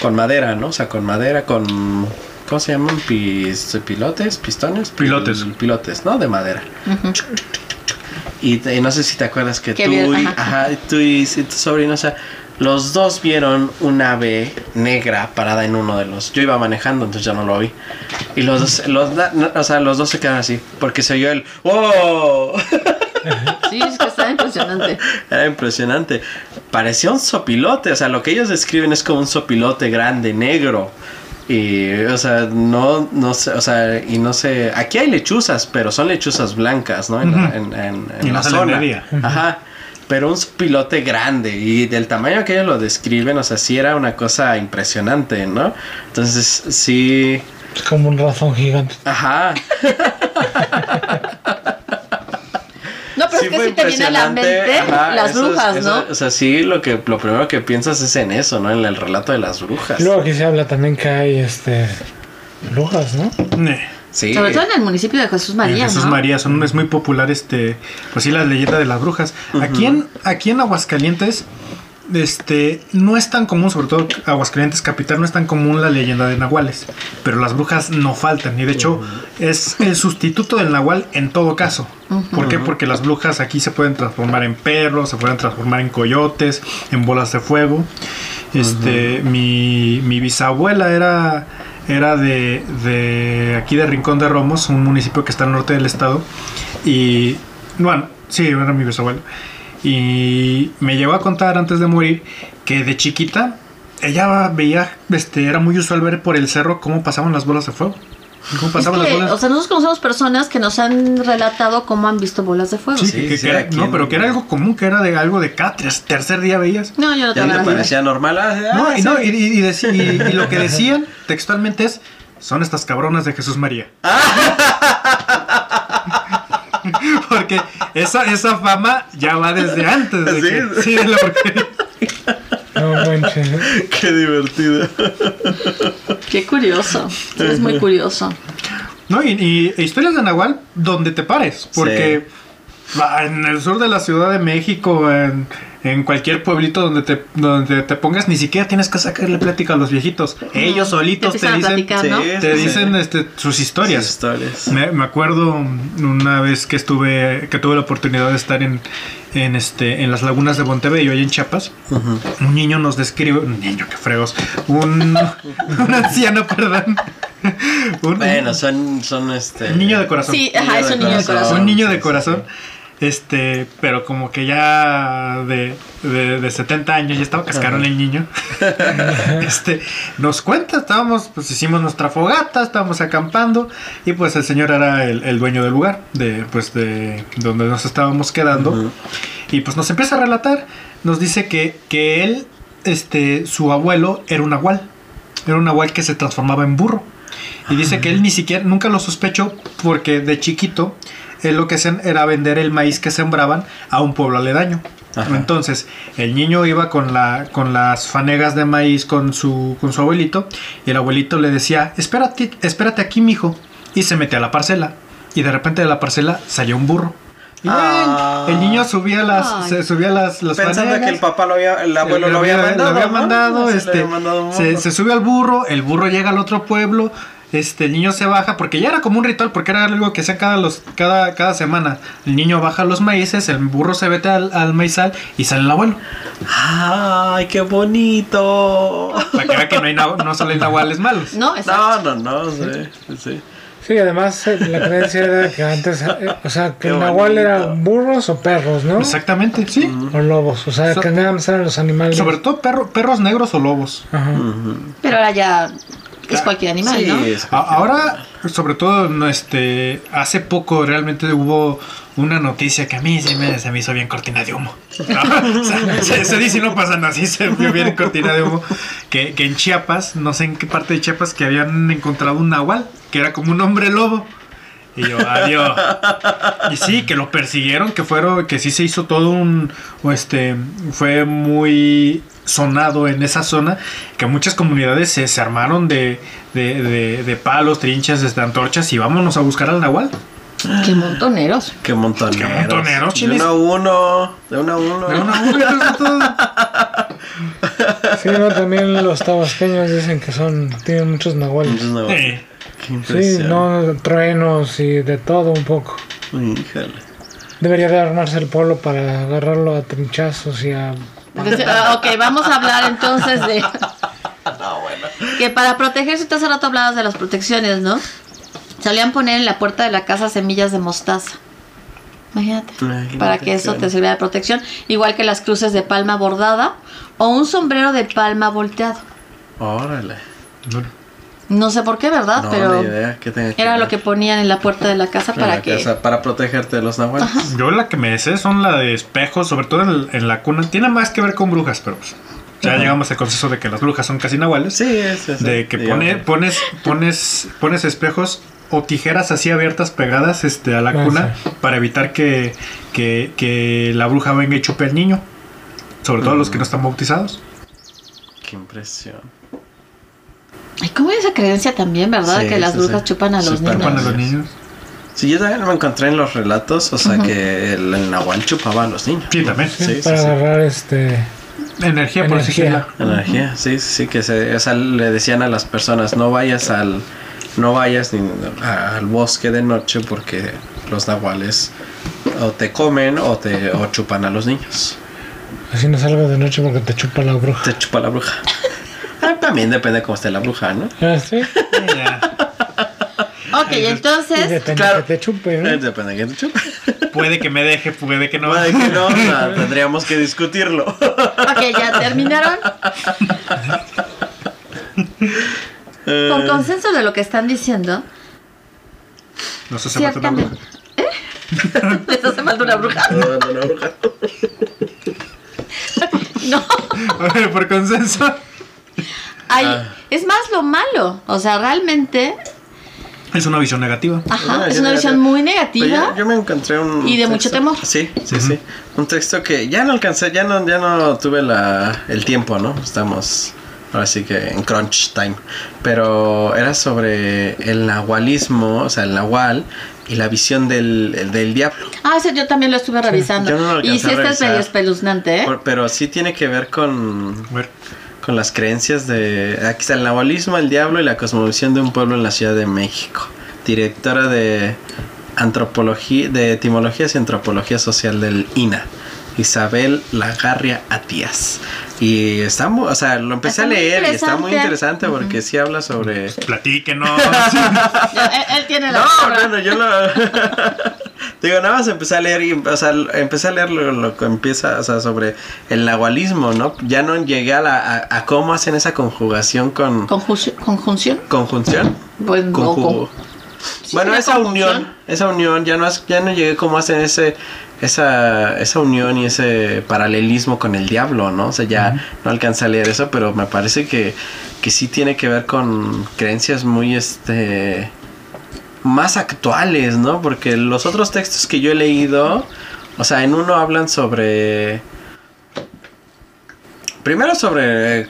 con madera, ¿no? O sea, con madera, con. ¿Cómo se llaman? Pis- pilotes, pistones. Pilotes. Pil- pilotes, ¿no? De madera. Y, te- y no sé si te acuerdas que tú, y, ajá. tú y, y tu sobrino, o sea, los dos vieron un ave negra parada en uno de los. Yo iba manejando, entonces ya no lo vi. Y los dos, los, no, o sea, los dos se quedaron así, porque se oyó el ¡Wow! Sí, es que está impresionante. Era impresionante. Parecía un sopilote. O sea, lo que ellos describen es como un sopilote grande, negro. Y, o sea, no, no sé, o sea, y no sé. Aquí hay lechuzas, pero son lechuzas blancas, ¿no? En, la- Ujú. en, la zona. día. Ajá. Pero un pilote grande y del tamaño que ellos lo describen, o sea, sí era una cosa impresionante, ¿no? Entonces, sí, Es como un razón gigante. ajá. No, pero sí es que sí te viene a la mente ajá, las es- brujas, eso- ¿no? O sea, sí, lo que lo primero que piensas es en eso, ¿no? En el relato de las brujas. Luego aquí se habla también que hay este brujas, ¿no? Eh, Sí. Sobre todo en el municipio de Jesús María, en Jesús ¿no? María son, es muy popular este pues sí la leyenda de las brujas. Aquí en aquí en Aguascalientes este no es tan común sobre todo Aguascalientes capital no es tan común la leyenda de nahuales pero las brujas no faltan. Y de hecho es el sustituto del nahual en todo caso. ¿por qué? porque las brujas aquí se pueden transformar en perros se pueden transformar en coyotes en bolas de fuego. Este mi, mi bisabuela era era de, de aquí de Rincón de Romos, un municipio que está al norte del estado. Y bueno, sí, era mi bisabuelo. Y me llegó a contar antes de morir que de chiquita ella veía, este, era muy usual ver por el cerro cómo pasaban las bolas de fuego. Cómo Es pasaban que, las bolas. o sea, nosotros conocemos personas que nos han relatado cómo han visto bolas de fuego. Sí, Sí, que- que sí, era- no, pero que era algo común, que era de algo de cada ter- tercer día veías. No, yo no ¿Ya te nada. parecía normal? Ah, No, ah, y, no, y, y- y deci- y- y lo que decían textualmente es, son estas cabronas de Jesús María. Porque esa, esa fama ya va desde antes. De ¿Sí? que- sí, de la. No manches. Qué divertido. Qué curioso. Es muy curioso. No, y, y- e historias de Nahual donde te pares. Porque va, en el sur de la Ciudad de México, en, en cualquier pueblito donde te, donde te pongas, ni siquiera tienes que sacarle plática a los viejitos. Ellos solitos Te dicen, platicar, ¿no? Sí, te dicen sí. este, sus historias. Sus historias. Me, me acuerdo una vez que estuve, que tuve la oportunidad de estar en, en este, en las lagunas de Montebello, allá en Chiapas. Un niño nos describe, un niño que fregos, un, un anciano, perdón, un, Bueno, son, son este. un niño de corazón, Sí, ajá, es un niño de corazón. un niño de Sí, corazón, este, pero como que ya de, de, de 70 años ya estaba cascarón el niño. este, nos cuenta, estábamos, pues hicimos nuestra fogata, estábamos acampando y pues el señor era el, el dueño del lugar, de, pues de donde nos estábamos quedando. Y pues nos empieza a relatar, nos dice que, que él, este, su abuelo era un nahual, era un nahual que se transformaba en burro. Y dice que él ni siquiera, nunca lo sospechó porque de chiquito, él lo que hacían era vender el maíz que sembraban a un pueblo aledaño. Ajá. Entonces, el niño iba con, la, con las fanegas de maíz con su, con su abuelito y el abuelito le decía, espérate, espérate aquí, mijo. Y se metía a la parcela. Y de repente de la parcela salía un burro. Y Ah. el niño subía las, Ay. se subía las, las Pensando fanegas. que el papá lo había, el abuelo lo había mandado. este, había mandado un se, burro. se sube al burro, el burro llega al otro pueblo, este, el niño se baja, porque ya era como un ritual, porque era algo que hacía cada, los, cada, cada semana. El niño baja los maíces, el burro se vete al, al maizal y sale el abuelo. Ay, qué bonito. Para que vea que no, hay nahu- no solo hay nahuales malos. No, exacto. No, no, no, sí, sí. Sí, además eh, la creencia era que antes, eh, o sea, que el nahual bonito. era burros o perros, ¿no? Exactamente, sí. O lobos, o sea, So- que nada más eran los animales. Sobre todo perro- perros negros o lobos. Ajá. Pero ahora ya es cualquier animal, Sí, ¿no? es Ahora, sobre todo, no, este, hace poco realmente hubo una noticia que a mí se me, se me hizo bien cortina de humo. ¿no? O sea, se, se dice y no pasa nada, sí se vio bien cortina de humo. Que, que en Chiapas, no sé en qué parte de Chiapas, que habían encontrado un nahual, que era como un hombre lobo. Y yo, adiós. Y sí, que lo persiguieron, que fueron, que sí se hizo todo un, o este, fue muy sonado en esa zona, que muchas comunidades se, se armaron de, de, de- de palos, trinchas, este, antorchas y vámonos a buscar al nahual. Qué montoneros. Qué montoneros. Qué montoneros, De chilis. uno a uno. De uno a uno. De una uno, de todo. Sí, no, también los tabasqueños dicen que son, tienen muchos nahuales. No, Eh, Qué Sí, no, truenos y de todo un poco. Híjole. Debería de armarse el pueblo para agarrarlo a trinchazos y a... Entonces, ah, ok, vamos a hablar entonces de... Que para protegerse, tú hace rato hablabas de las protecciones, ¿no? Solían poner en la puerta de la casa semillas de mostaza. Imagínate. Para que eso te sirviera de protección. Igual que las cruces de palma bordada o un sombrero de palma volteado. Órale. No sé por qué, ¿verdad? No, Pero ni idea qué tenga que era ver. lo que ponían en la puerta de la casa En para la que... casa, para protegerte de los nahuales. Yo la que me sé son la de espejos, sobre todo en, en la cuna. Tiene más que ver con brujas, pero pues, ya Ajá. llegamos al consenso de que las brujas son casi nahuales. Sí, es es- de que pone, pones, pones, pones espejos o tijeras así abiertas pegadas este, a la Ah, cuna para evitar que, que, que la bruja venga y chupe al niño. Sobre todo los que no están bautizados. Qué impresión. ¿Cómo hay esa creencia también, verdad? Sí, que las brujas sí. chupan a los niños. A los niños. Sí, yo también me encontré en los relatos, o sea, que el, el nahual chupaba a los niños. Sí, también. Sí, sí, para sí. agarrar este. Energía, por así Energía. Energía, sí, sí, sí, que se, o sea, le decían a las personas, no vayas al, no vayas ni al bosque de noche porque los nahuales o te comen o te o chupan a los niños. Así no salgo de noche porque te chupa la bruja. Te chupa la bruja. Ah, también depende cómo esté la bruja, ¿no? Ah, sí. Ok, entonces... depende claro. que te chupe, ¿no? Eh, Depende de que te chupe. Puede que me deje, puede que no. Puede que no, no, tendríamos que discutirlo. Ok, ya terminaron. Eh, Por consenso de lo que están diciendo, Nos hace falta una bruja. ¿Eh? ¿Les hace falta una bruja? no, no, no, bruja. No. A ver, por consenso. Ay, Ah. es más lo malo. O sea, realmente, Es una visión negativa. ajá, Ah, es yo una no- visión muy negativa. yo, yo me encontré un Y de mucho temor. Sí, sí, sí. Un texto que ya no alcancé, ya no, ya no tuve la, el tiempo, ¿no? Estamos ahora sí que en crunch time. Pero era sobre el nahualismo, o sea, el nahual y la visión del, el- del diablo. Ah, ese yo también lo estuve revisando. yo no lo y sí está medio espeluznante, ¿eh? Por- pero sí tiene que ver con, ver. Con las creencias de... Aquí está el nahualismo, el diablo y la cosmovisión de un pueblo en la Ciudad de México. Directora de antropología, de etimologías y antropología social del INA. Isabel Lagarria Atías. Y está muy, o sea, lo empecé Está a leer y está muy interesante. porque sí habla sobre... Platíquenos. Él, él tiene la No, palabra. bueno, yo lo... Digo, nada más empecé a leer y, o sea, empecé a leer lo, lo que empieza, o sea, sobre el nahualismo, ¿no? Ya no llegué a, la, a, a cómo hacen esa conjugación con... Conjunción. ¿Conjunción? ¿Conjunción? Pues, Conju- o con- Sí, bueno, esa unión, esa unión, ya no, ya no llegué cómo hacen ese, esa, esa unión y ese paralelismo con el diablo, ¿no? O sea, ya no alcancé a leer eso, pero me parece que, que sí tiene que ver con creencias muy, este, más actuales, ¿no? Porque los otros textos que yo he leído, o sea, en uno hablan sobre... Primero sobre eh,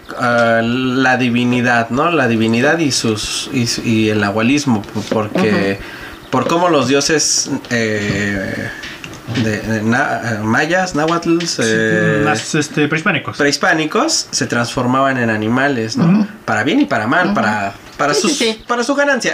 la divinidad, ¿no? La divinidad y sus y, el nahualismo, p- porque por cómo los dioses eh, de, de na- eh, mayas, náhuatl, eh, este, prehispánicos. prehispánicos se transformaban en animales, ¿no? Para bien y para mal, para para Sí, sus sí. para su ganancia,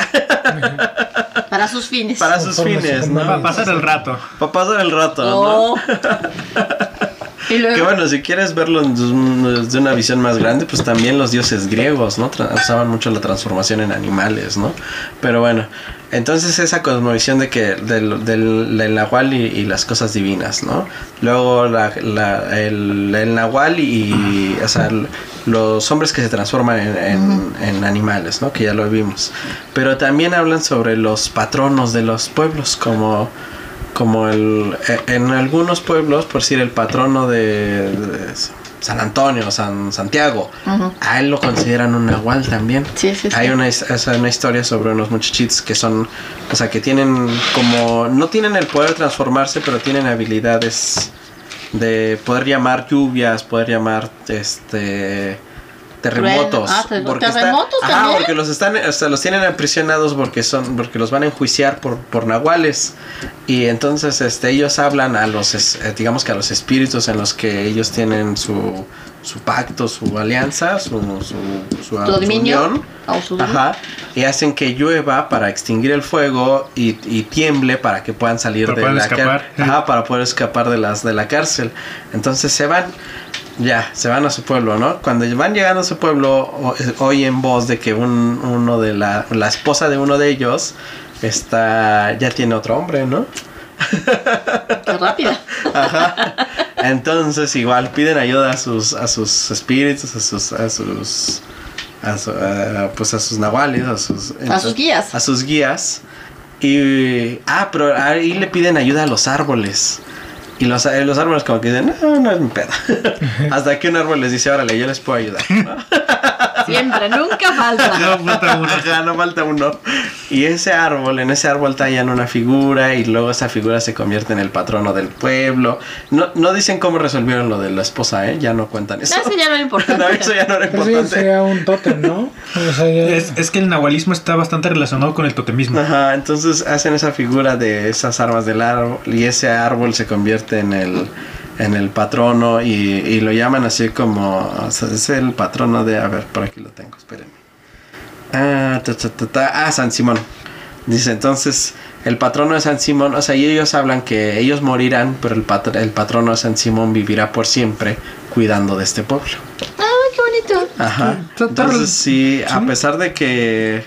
Para sus fines. para sus fines, ¿no? Para pasar el rato. Para pasar el rato, ¿no? Y luego, Que bueno, si quieres verlo desde una visión más grande, pues también los dioses griegos, ¿no? Tra- usaban mucho la transformación en animales, ¿no? Pero bueno, entonces esa cosmovisión de que del, del, del nahual y, y las cosas divinas, ¿no? Luego la, la- el, el nahual y, o sea, los hombres que se transforman en, en- en animales, ¿no? Que ya lo vimos. Pero también hablan sobre los patronos de los pueblos, como como el eh, en algunos pueblos por decir el patrono de, de San Antonio San Santiago a él lo consideran un nahual también Sí, sí, sí. hay una, sea, una historia sobre unos muchachitos que son o sea que tienen como no tienen el poder de transformarse pero tienen habilidades de poder llamar lluvias poder llamar este terremotos Ah, está- ¿terremotos ajá, también? porque los están o sea, los tienen aprisionados porque son porque los van a enjuiciar por por nahuales y entonces este ellos hablan a los es- eh, digamos que a los espíritus en los que ellos tienen su su pacto su alianza su su, su, Su dominio. unión. Su- Ajá, y hacen que llueva para extinguir el fuego y, y tiemble para que puedan salir Para de la cárcel. Ajá, para poder escapar de las de la cárcel. Entonces se van, ya, se van a su pueblo, ¿no? Cuando van llegando a su pueblo, o- oyen voz de que un, uno de la, la esposa de uno de ellos está, ya tiene otro hombre, ¿no? Qué rápida. Ajá. Entonces igual piden ayuda a sus a sus espíritus, a sus a sus a, su- a- pues a sus nahuales, a sus, A sus guías. A sus guías. Y, ah, pero ahí le piden ayuda a los árboles. Y los, eh, los árboles como que dicen, no, no es mi pedo. Hasta que un árbol les dice, órale, yo les puedo ayudar. ¿no? Siempre, nunca falta. No falta uno. Ajá, no falta uno. Y ese árbol, en ese árbol tallan una figura y luego esa figura se convierte en el patrono del pueblo. No, no dicen cómo resolvieron lo de la esposa, ¿eh? Ya no cuentan eso. No, eso ya no era importante. No, eso ya no era Pero sí, importante. sería un tótem, ¿no? O sea, ya- Es, es que el nahualismo está bastante relacionado con el totemismo. Ajá, entonces hacen esa figura de esas armas del árbol y ese árbol se convierte en el en el patrono y, y lo llaman así como o sea, es el patrono de a ver por aquí lo tengo espérenme. Ah, ta, ta, ta, ta, ah San Simón. Dice entonces el patrono de San Simón o sea y ellos hablan que ellos morirán pero el, pat- el patrono de San Simón vivirá por siempre cuidando de este pueblo Ay, qué bonito. Ajá. Entonces sí, a pesar de que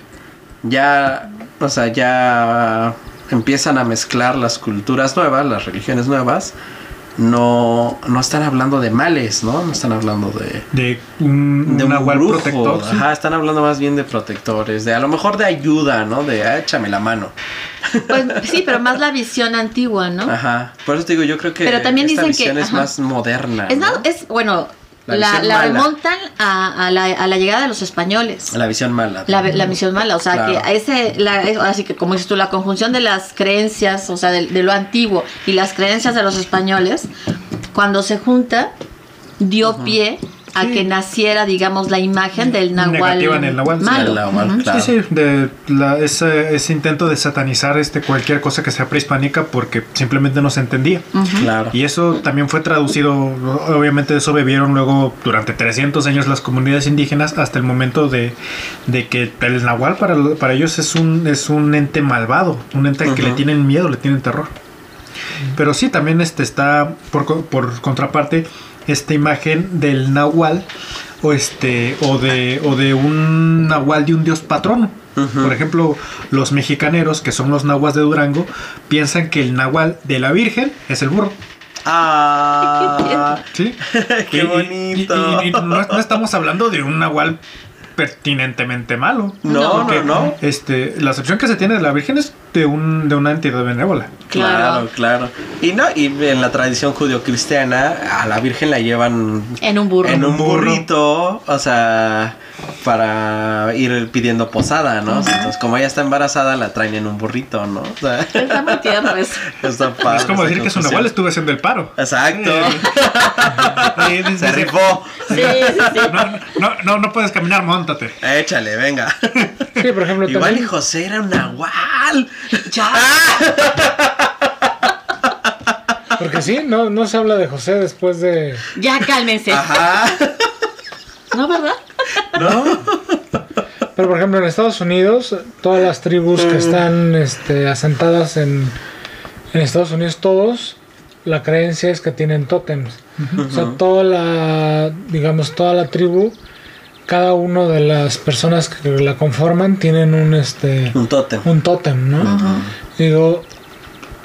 ya, o sea, ya empiezan a mezclar las culturas nuevas, las religiones nuevas, no, no están hablando de males, ¿no? No están hablando de, De un, de un un nahual brujo. protector. sí. Ajá, están hablando más bien de protectores, de a lo mejor de ayuda, ¿no? De ah, échame la mano. Pues sí, pero más la visión antigua, ¿no? Ajá. Por eso te digo, yo creo que Pero también esta dicen que- visión es ajá. más moderna. Es, es bueno, La la, visión remontan a, a la, a la llegada de los españoles. La visión mala. La, la misión mala, o sea, Claro. que a ese, así que como dices tú, la conjunción de las creencias, o sea, de, de lo antiguo y las creencias de los españoles, cuando se junta, dio pie a Sí. que naciera, digamos, la imagen del nahual, Negativa en el nahual, sí. malo. El nahual, claro. Sí, sí, de la- ese, ese intento de satanizar este cualquier cosa que sea prehispánica porque simplemente no se entendía. Claro. Y eso también fue traducido, obviamente de eso bebieron luego durante 300 años las comunidades indígenas hasta el momento de, de que el nahual para, para ellos es un, es un ente malvado, un ente al que le tienen miedo, le tienen terror. Pero sí, también este está por, co- por contraparte esta imagen del nahual o este o de o de un nahual de un dios patrono. Por ejemplo, los mexicaneros, que son los nahuas de Durango, piensan que el nahual de la Virgen es el burro. Ah, ¿Sí? Qué y- bonito. Y, y no, no estamos hablando de un nahual pertinentemente malo. No, no, no. Este, la acepción que se tiene de la Virgen es de, un, de una entidad benévola. Claro, Claro. claro. Y no, y en la tradición judio-cristiana, a la Virgen la llevan En un burro. en un burrito, o sea, para ir pidiendo posada, ¿no? Entonces, como ella está embarazada, la traen en un burrito, ¿no? O sea, Está muy tierno eso. está padre es como decir que su nahual estuvo haciendo el paro. Exacto. Se rifó. Sí, sí, sí. No, no, no, no puedes caminar, montate. Échale, venga. Sí, por ejemplo, Igual y José era un nahual. Ya. porque sí, no, no se habla de José después de... Ya cálmense. Ajá. ¿No, verdad? Pero por ejemplo en Estados Unidos, todas las tribus que están este, asentadas en, en Estados Unidos, todos, la creencia es que tienen tótems. O sea, toda la, digamos, toda la tribu, cada una de las personas que la conforman tienen un, este, Un tótem. un tótem, ¿no? Digo,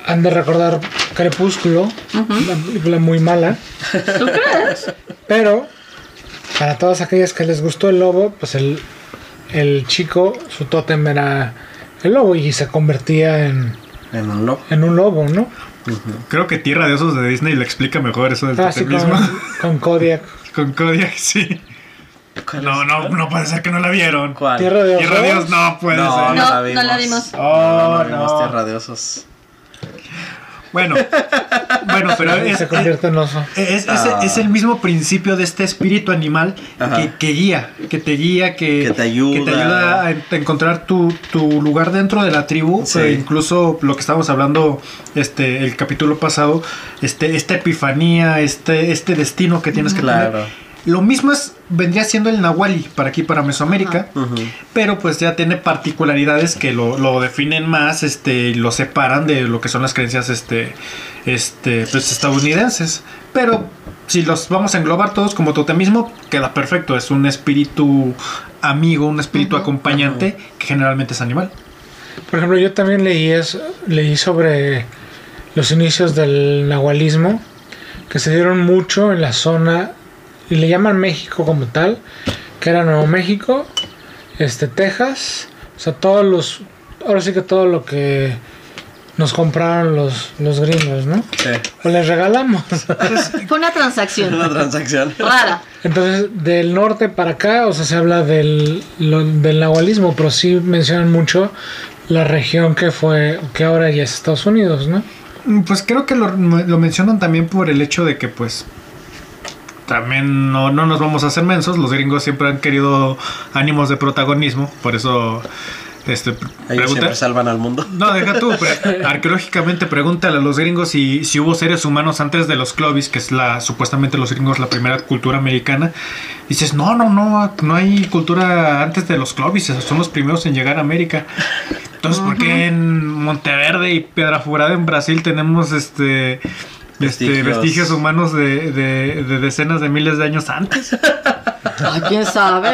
han de recordar Crepúsculo, una película muy mala. ¿Tú crees? Pero para todas aquellas que les gustó el lobo, pues el, el chico, su tótem era el lobo y se convertía en, En un lobo. en un lobo, ¿no? Creo que Tierra de Osos de Disney le explica mejor eso del totemismo. con, con Kodiak. Con Kodiak, sí. No, no, no puede ser que no la vieron. ¿Cuál? Tierra de Tierra de Osos. Dios no puede No, ser. no, No, la no vimos. la vimos. Oh, no, vimos no. Tierra de Osos. Bueno, bueno, pero es, se convierte en oso. es, es- Ah. es el mismo principio de este espíritu animal que, que guía, que te guía, que, Que te ayuda. que te ayuda a en- a encontrar tu, tu lugar dentro de la tribu. Sí. E incluso lo que estábamos hablando este el capítulo pasado, este, esta epifanía, este, este destino que tienes que Claro. tener. Lo mismo es, vendría siendo el Nahuali para aquí, para Mesoamérica. Pero pues ya tiene particularidades que lo, lo definen más, este, lo separan de lo que son las creencias, este, este, pues estadounidenses. Pero si los vamos a englobar todos como totemismo, queda perfecto. Es un espíritu amigo, un espíritu acompañante que generalmente es animal. Por ejemplo, yo también leí, eso, leí sobre los inicios del nahualismo, que se dieron mucho en la zona, y le llaman México como tal, que era Nuevo México este Texas, o sea, todos los, ahora sí que todo lo que nos compraron los, los gringos, ¿no? Sí. O les regalamos. Fue una transacción Una transacción. rara. Entonces, del norte para acá, o sea, se habla del, lo- del nahualismo, pero sí mencionan mucho la región que fue, que ahora ya es Estados Unidos, ¿no? Mm, Pues creo que lo, lo mencionan también por el hecho de que pues también no, no nos vamos a hacer mensos. Los gringos siempre han querido ánimos de protagonismo. Por eso este, Ellos pregunta- siempre salvan al mundo. No, deja tú. pre- arqueológicamente pregúntale a los gringos si, si hubo seres humanos antes de los Clovis, que es la supuestamente los gringos la primera cultura americana. Dices, no, no, no, no hay cultura antes de los Clovis, son los primeros en llegar a América. Entonces, ¿por qué en Monteverde y Piedrafurada en Brasil tenemos este este, Vestigios. humanos de, de- de decenas de miles de años antes? Ay, quién sabe.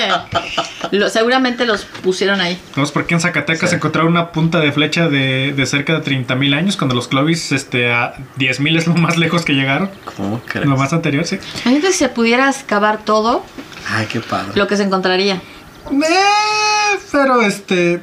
Lo- seguramente los pusieron ahí. No, porque en Zacatecas Sí. encontraron una punta de flecha de, de cerca de 30.000 años, cuando los Clovis este, a 10.000 es lo más lejos que llegaron. ¿Cómo crees? Lo más anterior, sí. Imagínate si se pudiera excavar todo Ay, qué padre. lo que se encontraría. Eh, pero este.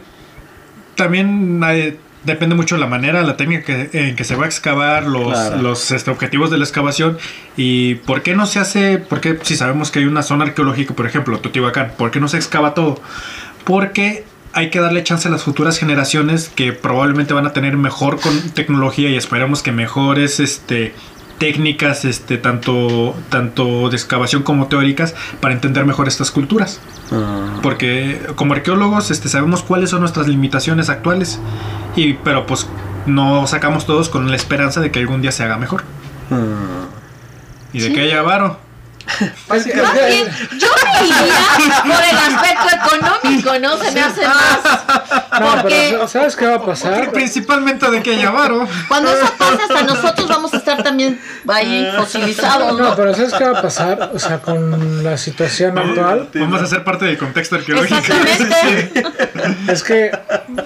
También eh, depende mucho de la manera, la técnica que- en que se va a excavar, los, Claro. los este, objetivos de la excavación. Y por qué no se hace. por qué si sabemos que hay una zona arqueológica, por ejemplo, Teotihuacán, ¿por qué no se excava todo? Porque. Hay que darle chance a las futuras generaciones que probablemente van a tener mejor con tecnología y esperamos que mejores este, técnicas, este, tanto, tanto de excavación como teóricas, para entender mejor estas culturas. Mm. Porque como arqueólogos este, sabemos cuáles son nuestras limitaciones actuales. Y, pero pues no sacamos todos con la esperanza de que algún día se haga mejor. Mm. Y de Sí. que haya varo. Es que- Más bien, yo me iría por el aspecto económico, ¿no? Se me hace más. No, Porque pero ¿sabes qué va a pasar? Principalmente de que haya varo. cuando eso pase, hasta nosotros vamos a estar también ahí fosilizados, No, ¿no? pero ¿sabes qué va a pasar? O sea, con la situación actual, Vamos a ser parte del contexto arqueológico. Exactamente. es que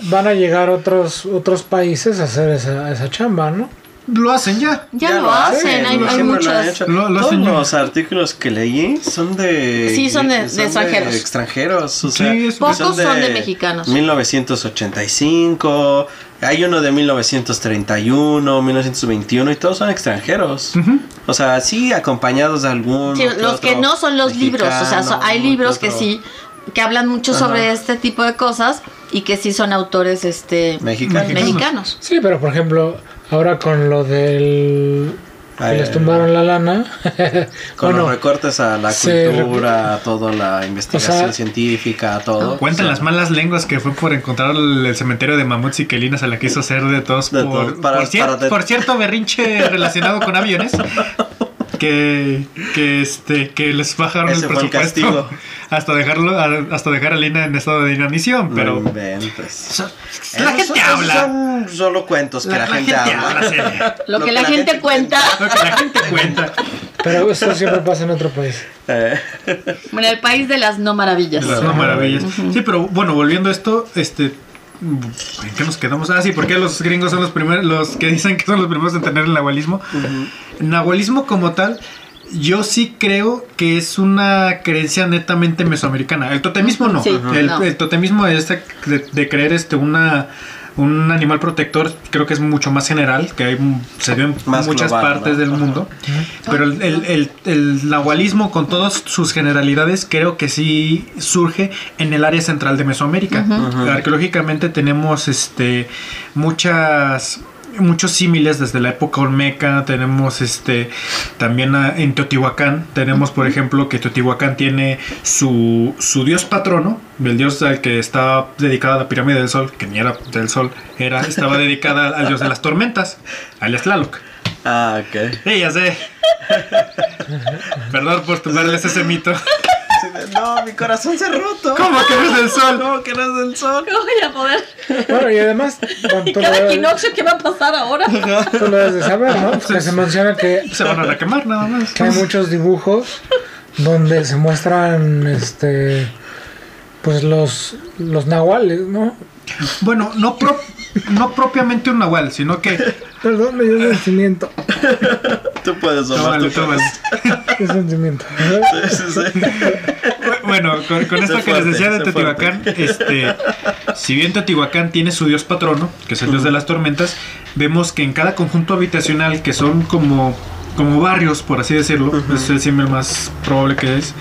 van a llegar otros otros países a hacer esa, esa chamba, ¿no? Lo hacen ya. Ya, lo hacen, hay, lo hay muchos. Lo- lo Todos hacen ya. los artículos que leí son de. Sí, son de- de extranjeros. extranjeros. O Sí, sea, es- Pocos son de mexicanos. 1985. Hay uno de 1931, 1921 y todos son extranjeros. Ujú. O sea, sí, acompañados de algún. Sí, los que no son los libros, o sea, so- hay libros que sí que hablan mucho Ajá. sobre este tipo de cosas y que sí son autores este Mexicanos. mexicanos. Sí, pero por ejemplo, ahora con lo del que Ay, les tumbaron la lana, Con bueno, los recortes a la cultura, a toda la investigación O sea, científica, a todo. Cuentan O sea, las malas lenguas que fue por encontrar el, el cementerio de mamuts y que Lina se la quiso hacer de todos De por, todo, para- por, cier- para de- por cierto berrinche relacionado con aviones que, que este que les bajaron Ese el fue el presupuesto hasta dejarlo a- hasta dejar a Lina en estado de inanición pero No inventes. la gente son- habla Son solo cuentos que la, gente, habla. sí. Lo, que, la, gente, cuenta. lo que la gente cuenta pero eso siempre pasa en otro país. Eh, Bueno, el país de las no maravillas. de las no maravillas sí pero bueno volviendo a esto este ¿En qué nos quedamos? Ah, sí, porque los gringos son los primeros, los que dicen que son los primeros en tener el nahualismo. El nahualismo como tal, yo sí creo que es una creencia netamente mesoamericana. El totemismo no. Sí, el, no. el totemismo es de, de- de creer este una un animal protector creo que es mucho más general, que hay, se ve en Más muchas global, partes ¿no? del mundo. Pero el, el, el- el nahualismo con todas sus generalidades creo que sí surge en el área central de Mesoamérica. Arqueológicamente tenemos este muchas muchos símiles desde la época olmeca tenemos este también en Teotihuacán tenemos por ejemplo que Teotihuacán tiene su, su dios patrono el dios al que está dedicada a la pirámide del sol que ni era del sol era estaba dedicada al dios de las tormentas alias Tlaloc ah, ok. Sí, ya sé. Perdón por tumbarles ese mito. No, mi corazón se ha roto. ¿Cómo que no es del sol? ¿Cómo que no es del sol? No voy a poder. Bueno, y además, Y cada equinoccio, ¿qué va a pasar ahora? tú lo debes de saber, ¿no? Que se menciona que, Se van a requemar nada más. que hay muchos dibujos donde se muestran este pues los los nahuales, ¿no? Bueno, no, pro- no propiamente un nahual, sino que... Perdón, me dio sentimiento. Tú puedes, Omar. Tú puedes. Qué sentimiento. Sí, sí, sí. Bueno, con, con esto que les decía de Teotihuacán, este, si bien Teotihuacán tiene su dios patrono, que es el dios de las tormentas, vemos que en cada conjunto habitacional, que son como, como barrios, por así decirlo, es el símbolo más probable que es,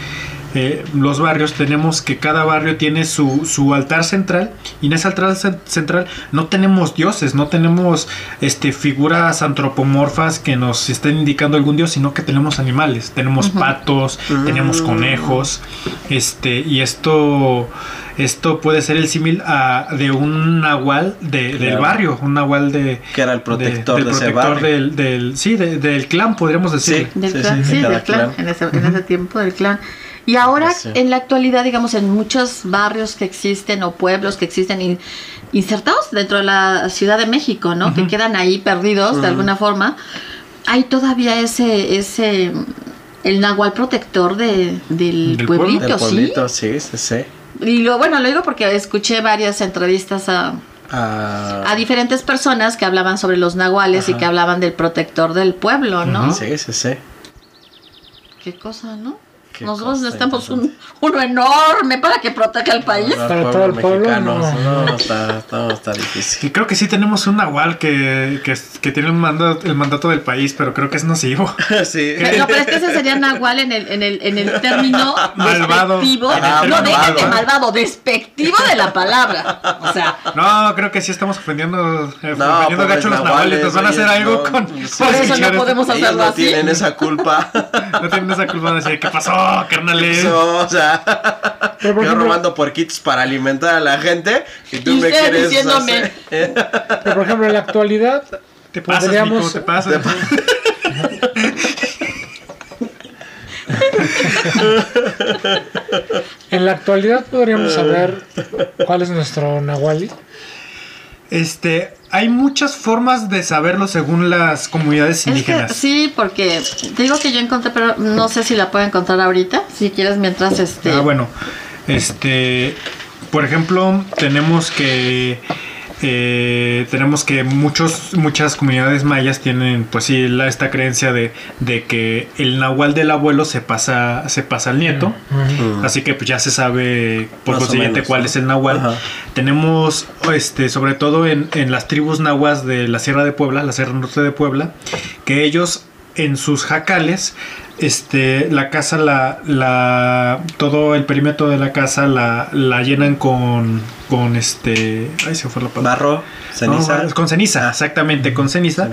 eh, los barrios, tenemos que cada barrio tiene su, su altar central y en ese altar cen- central no tenemos dioses, no tenemos este, figuras antropomorfas que nos estén indicando algún dios, sino que tenemos animales, tenemos patos, tenemos conejos, este, y esto, esto puede ser el símil a- de un nahual de- del barrio, un nahual de... Que era el protector de, del ese protector barrio. del, del- sí, de- del clan, podríamos decir. Del Sí, clan, sí, sí, de cada del clan, clan. En, ese, en ese tiempo del clan. Y ahora, Sí. en la actualidad, digamos, en muchos barrios que existen o pueblos que existen in- insertados dentro de la Ciudad de México, ¿no? Que quedan ahí perdidos de alguna forma, hay todavía ese, ese, el nahual protector de, del, pueblito, Del pueblito, sí, sí, sí. Y lo, bueno, lo digo porque escuché varias entrevistas a, a diferentes personas que hablaban sobre los nahuales y que hablaban del protector del pueblo, ¿no? sí, sí, sí. Qué cosa, ¿no? Nosotros necesitamos un, uno enorme para que proteja el país. Para, Para todo el pueblo, no. no, está, está, está difícil. Y creo que sí tenemos un nahual que, que, que tiene el mandato, el mandato del país, pero creo que es nocivo. sí. No, pero es que ese sería nahual en el, en el, en el término Malvado. despectivo. Ah, no, déjate malvado, despectivo de la palabra. O sea, No, creo que sí estamos ofendiendo, eh, No, ofendiendo gacho a los nahuales. Nos van a hacer algo no, con. Por eso no podemos hacerlo no así. tienen esa culpa. No tienen esa culpa de decir, ¿qué pasó, carnales? Eso, o sea, por yo ejemplo- robando porquitos para alimentar a la gente y tú Y me quieres diciéndome. hacer- Pero por ejemplo, en la actualidad Te pasas, podríamos- Nico, te pasas. en la actualidad podríamos saber cuál es nuestro Nahuali. Este, hay muchas formas de saberlo según las comunidades es que indígenas. sí, porque digo que yo encontré, pero no sé si la puedo encontrar ahorita. Si quieres, mientras este. Ah, bueno. Este, por ejemplo, tenemos que eh, tenemos que muchos muchas comunidades mayas tienen pues sí la, esta creencia de, de que el nahual del abuelo se pasa se pasa al nieto. Así que pues ya se sabe por consiguiente cuál ¿no? es el nahual. Tenemos este sobre todo en, en las tribus nahuas de la Sierra de Puebla, la Sierra Norte de Puebla, que ellos en sus jacales este la casa la, la todo el perímetro de la casa la, la llenan con con este ay se fue la palabra Barro, ceniza. no, con ceniza, exactamente, con ceniza,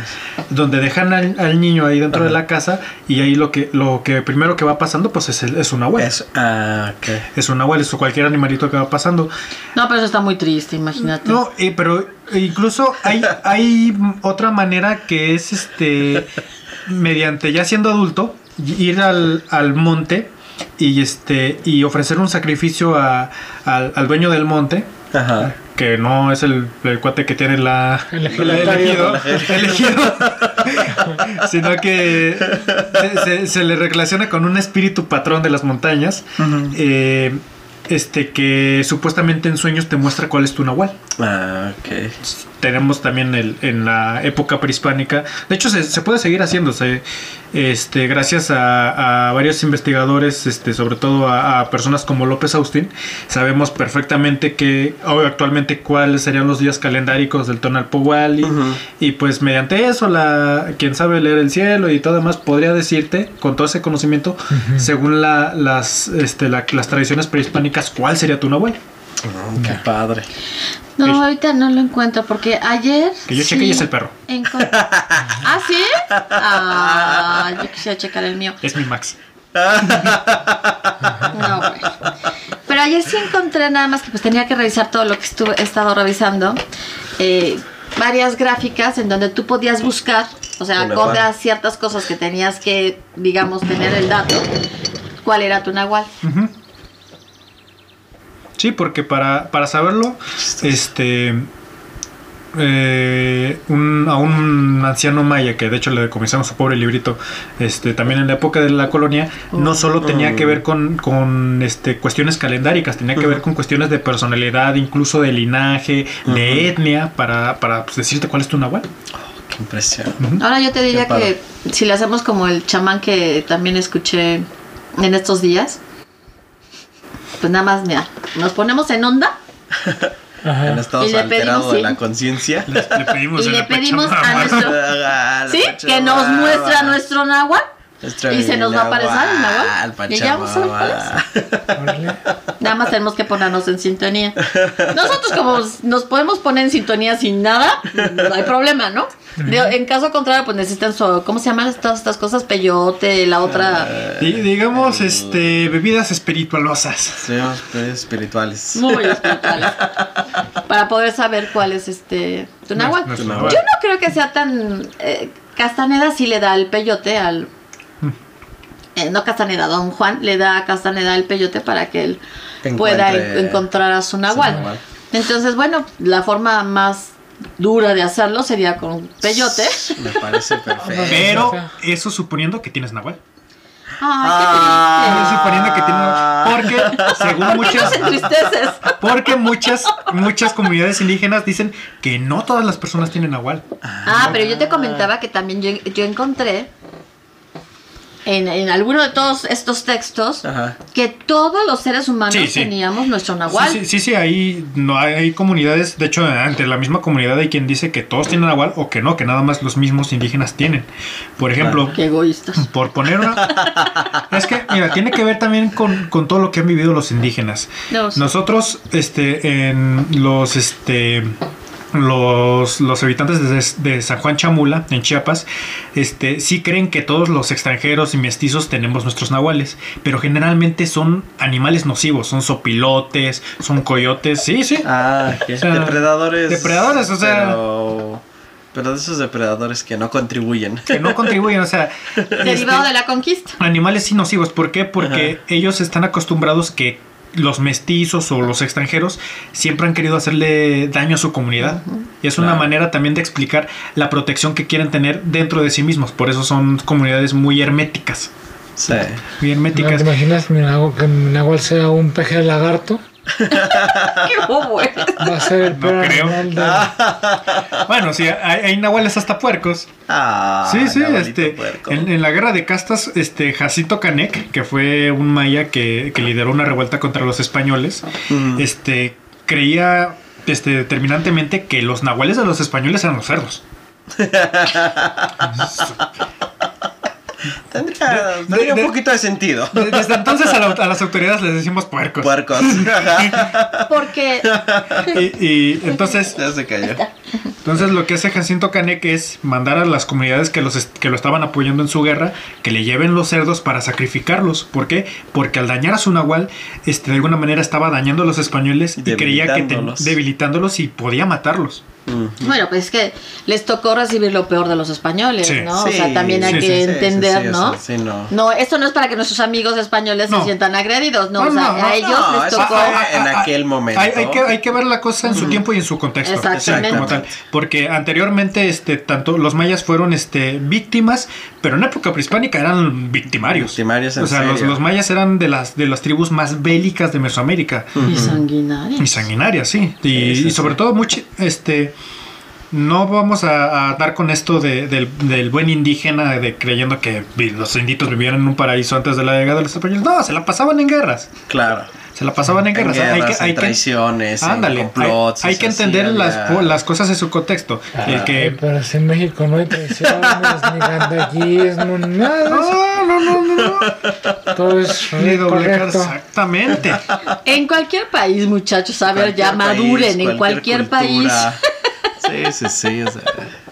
donde dejan al, al niño ahí dentro de la casa y ahí lo que lo que primero que va pasando pues es, el- es un abuelo. Es, ah. Es un abuelo, es cualquier animalito que va pasando. No, pero eso está muy triste, imagínate. No, eh, pero incluso hay, hay otra manera que es este mediante ya siendo adulto ir al, al monte y este y ofrecer un sacrificio a- al, al dueño del monte Ajá. que no es el, el cuate que tiene la El el elegido. elegido, elegido, sino que se, se- se le relaciona con un espíritu patrón de las montañas eh, este que supuestamente en sueños te muestra cuál es tu nahual Ah, ok. Tenemos también el, en la época prehispánica. De hecho, se, se puede seguir haciéndose. Este, gracias a, a varios investigadores, este, sobre todo a, a personas como López Austin, sabemos perfectamente que hoy actualmente cuáles serían los días calendáricos del Tonalpohualli. Ujú. Y pues mediante eso, la, quien sabe leer el cielo y todo demás, podría decirte, con todo ese conocimiento, según la- las, este, la- las tradiciones prehispánicas, cuál sería tu nahual. Mm, qué padre. No, ahorita no lo encuentro porque ayer. Que yo cheque y es el perro. ¿Ah, sí? Ah, yo quisiera checar el mío. Es mi Max. No, bueno. Pero ayer sí encontré nada más que pues tenía que revisar todo lo que estuve, he estado revisando. eh, varias gráficas en donde tú podías buscar, o sea, acorde a ciertas cosas que tenías que, digamos, tener el dato, cuál era tu nahual. Ujú. Sí, porque para, para saberlo, este eh, un- a un anciano maya que de hecho le decomisamos su pobre librito este también en la época de la colonia no solo tenía que ver con, con este cuestiones calendáricas tenía que ver con cuestiones de personalidad incluso de linaje de etnia para, para pues, decirte cuál es tu nahual. Qué impresión. Ahora yo te diría que si le hacemos como el chamán que también escuché en estos días, pues nada más, mira, nos ponemos en onda. Ajá. En estado Y alterado pedimos, de la conciencia. Le pedimos y a le pedimos a nuestro... Sí, que nos muestra nuestro náhuatl y se nos va a aparecer el náhuatl. Y ya vamos a ver cuál Pachamama. Órale. Nada más tenemos que ponernos en sintonía. Nosotros como nos podemos poner en sintonía sin nada, no hay problema, ¿no? De- en caso contrario, pues necesitan su, ¿cómo se llaman todas estas cosas? Peyote, la otra... Di- digamos, este, bebidas espiritualosas. Espirituales. Muy espirituales. Para poder saber cuál es este tu náhuatl. Nuestro Yo no creo que sea tan... eh, Castaneda sí le da el peyote al... eh, no Castaneda, don Juan le da a Castaneda el peyote para que él pueda en- encontrar a su náhuatl. Entonces, bueno, la forma más dura de hacerlo sería con peyote. Me parece perfecto. Pero eso suponiendo que tienes náhuatl. Ay, Suponiendo que tienes náhuatl. Porque, según qué triste. muchas, porque muchas, muchas comunidades indígenas dicen que no todas las personas tienen náhuatl. Ah, pero yo te comentaba que también yo, yo encontré en, en alguno de todos estos textos Ajá. que todos los seres humanos Sí, sí. teníamos nuestro nahual. Sí, sí, sí, sí, hay, no, hay, hay comunidades, de hecho, entre la misma comunidad hay quien dice que todos tienen náhuatl o que no, que nada más los mismos indígenas tienen. Por ejemplo, Qué egoístas. por poner una... es que, mira, tiene que ver también con, con todo lo que han vivido los indígenas. No, sí. Nosotros, este, en los, este, los, los habitantes de, de San Juan Chamula, en Chiapas, este, sí creen que todos los extranjeros y mestizos tenemos nuestros nahuales, pero generalmente son animales nocivos, son sopilotes, son coyotes, sí, sí. Ah, que O sea, depredadores. depredadores, o sea- Pero, pero de esos depredadores que no contribuyen. Que no contribuyen, o sea... Derivado este, de la conquista. Animales sí nocivos, ¿por qué? Porque ellos están acostumbrados que los mestizos o los extranjeros siempre han querido hacerle daño a su comunidad. Y es una manera también de explicar la protección que quieren tener dentro de sí mismos. Por eso son comunidades muy herméticas. Sí. Muy ¿No herméticas. te imaginas que mi náhuatl sea un peje de lagarto? Qué bobo eres. Va a ser el No creo. animal de... Bueno, sí, hay, hay nahuales hasta puercos. Ah, sí, sí, este, en, en la guerra de castas, este, Jacinto Canek, que fue un maya que, que lideró una revuelta contra los españoles, Mm. este, creía este, determinantemente que los nahuales de los españoles eran los cerdos. Tendría, de- tendría de- un poquito de sentido. De- Desde entonces a, la- a las autoridades les decimos puercos. Puercos. Porque Y, y entonces, ya se cayó. entonces lo que hace Jacinto Canek es mandar a las comunidades que, los que lo estaban apoyando en su guerra que le lleven los cerdos para sacrificarlos. ¿Por qué? Porque al dañar a su nahual, este, de alguna manera estaba dañando a los españoles y creía que debilitándolos y podía matarlos. Bueno, pues es que les tocó recibir lo peor de los españoles, Sí. ¿no? Sí, o sea, también hay sí, que entender, sí, sí, ¿no? sea, sí, no. No, esto no es para que nuestros amigos españoles No. se sientan agredidos, no, No, o sea, no, no, a ellos no, les eso tocó. fue en aquel momento. Hay, hay que, hay que ver la cosa en su tiempo y en su contexto. Exactamente. como tal. Porque anteriormente, este, tanto los mayas fueron este, víctimas, pero en época prehispánica eran victimarios. Victimarios en o sea, los, serio. los mayas eran de las, de las tribus más bélicas de Mesoamérica. Y sanguinarios. Y sanguinarias, sí. Y, Sí, sí, y sobre sí. todo, mucho, este. No vamos a, a dar con esto de- del, del buen indígena de creyendo que los inditos vivían en un paraíso antes de la llegada de los españoles. No, se la pasaban en guerras. Claro. Se la pasaban en En guerras. hay que, hay en que- traiciones, en Ándale, hay, complots. hay que sí entender las, po- las cosas en su contexto. el Ay, que... pero si en México no hay traiciones, ni gandallismo, ni nada eso. No, no, no, no, no. Todo es Ni doble cara, correcto. exactamente. En cualquier país, muchachos, a ver, ya maduren, país, en cualquier país. Sí, sí, sí. o sea,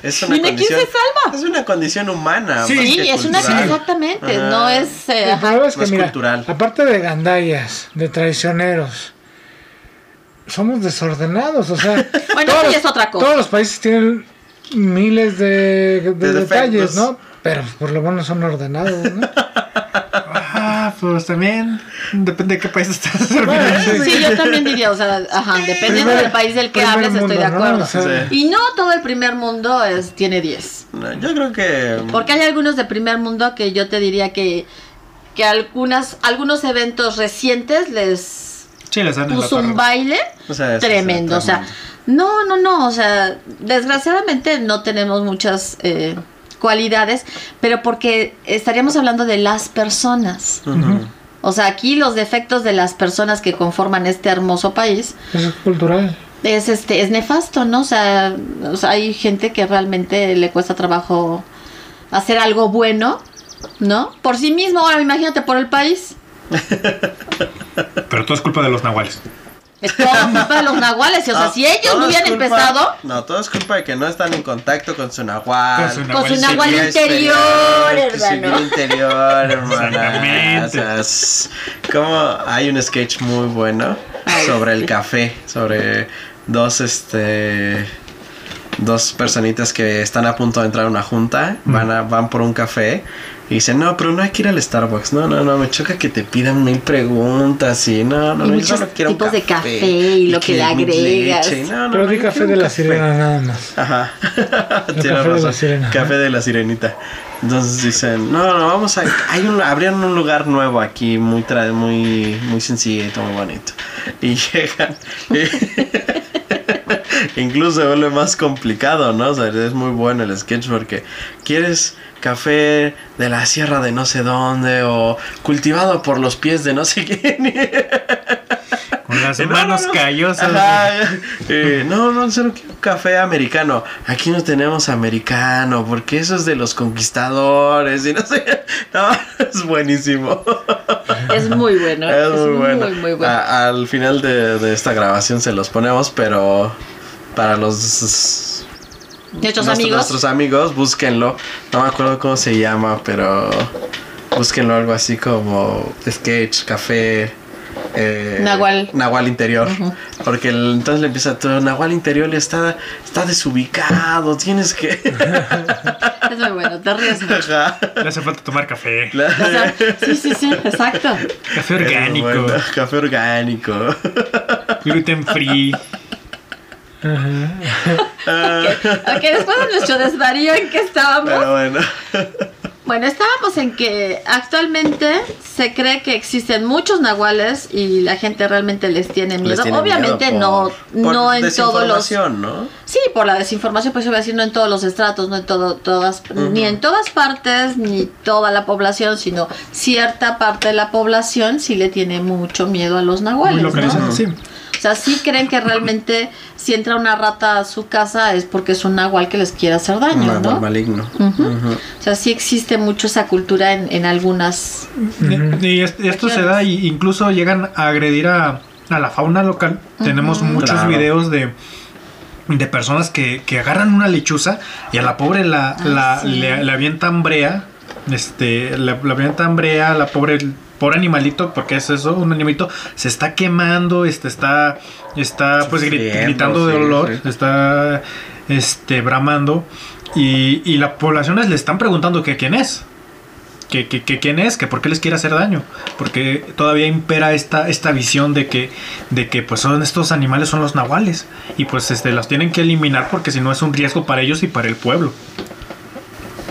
es una Dime quién condición. se salva. Es una condición humana. Sí, es una cultural. exactamente, Ajá. no es eh, El es que, Más mira, cultural. aparte de gandallas, de traicioneros, somos desordenados, o sea, Bueno, todos eso ya los- es otra cosa. Todos los países tienen miles de, de De detalles, defectos. ¿no? Pero por lo menos son ordenados, ¿no? Pues también depende de qué país estás. Bueno, sí. Yo también diría, o sea, ajá, dependiendo Primer- del país del que hables, estoy de acuerdo. O sea, Sí. Y no todo el primer mundo es, tiene 10. No, yo creo que. Porque hay algunos de primer mundo que yo te diría que, que algunas, algunos eventos recientes les Sí, les puso un baile O sea, eso, tremendo. O sea, no, no, no. O sea, desgraciadamente no tenemos muchas eh, cualidades, pero porque estaríamos hablando de las personas. O sea, aquí los defectos de las personas que conforman este hermoso país es cultural. es este es nefasto, ¿no? O sea, o sea, hay gente que realmente le cuesta trabajo hacer algo bueno, ¿no? Por sí mismo, ahora imagínate por el país. Pero todo es culpa de los nahuales. Es todo culpa de los nahuales, y, o sea, No, si ellos no hubieran culpa- empezado No, todo es culpa de que no están en contacto con su nahual. Con su con su nahual interior, su hermano. vía interior, hermana. Exactamente. O sea, es como hay un sketch muy bueno sobre el café, sobre dos este dos personitas que están a punto de entrar a una junta, van a, van por un café y dicen, no, pero no hay que ir al Starbucks, no, no, no, me choca que te pidan mil preguntas y no, no, Y no, yo muchos solo quiero un tipos de café y lo que le agregas. leche, y no, no, Pero no, di café de la café. sirena nada más. Ajá. Café de la sirena. Café de la sirenita. Entonces dicen, no, no, vamos a... Hay un, abrieron un lugar nuevo aquí, muy, tra- muy, muy sencillito, muy bonito. Y llegan... Incluso se vuelve más complicado, ¿no? O sea, es muy bueno el sketch porque quieres café de la sierra de no sé dónde o cultivado por los pies de no sé quién. Con las no, manos no, no. callosas. Eh, no, no, solo quiero café americano. Aquí no tenemos americano, porque eso es de los conquistadores y no sé. No, es buenísimo. es muy bueno. Es muy bueno. Muy, muy bueno. A- al final de, de esta grabación se los ponemos, pero para los Nuestros amigos. nuestros amigos, búsquenlo. No me acuerdo cómo se llama, pero búsquenlo algo así como sketch, café. Eh, Nahual. Nahual interior. Porque el- entonces le empieza todo. Nahual interior está, está desubicado. Tienes que. Es muy bueno, te ríes mucho. Le hace falta tomar café. Sí, sí, sí, exacto. Café orgánico. bueno, Café orgánico. Gluten free. Ok, después de nuestro desvarío en que estábamos. Pero bueno. Bueno, estábamos en que actualmente se cree que existen muchos nahuales y la gente realmente les tiene miedo. Les tiene Obviamente miedo no, por- no en todos los. desinformación, ¿no? Sí, por la desinformación, pues yo voy a decir no en todos los estratos, no en todo, todas, ni en todas partes, ni toda la población, sino cierta parte de la población sí le tiene mucho miedo a los Muy nahuales. sí. O sea, sí creen que realmente si entra una rata a su casa es porque es un nahual que les quiere hacer daño, Un nahual ¿no? maligno. O sea, sí existe mucho esa cultura en, en algunas... Y- Y es- esto se da, y incluso llegan a agredir a, a la fauna local. Tenemos muchos Claro. videos de, de personas que, que agarran una lechuza y a la pobre la, la- sí. le, le avientan brea. Este, le, le avientan brea, la pobre, pobre animalito, porque es eso, un animalito, se está quemando, este, está, está pues Sufriendo, gritando de dolor, sí. está este, bramando. Y, y las poblaciones le están preguntando que quién es que, que- que quién es, que por qué les quiere hacer daño, porque todavía impera esta, esta visión de que, de que pues son estos animales son los nahuales y pues este los tienen que eliminar porque si no es un riesgo para ellos y para el pueblo.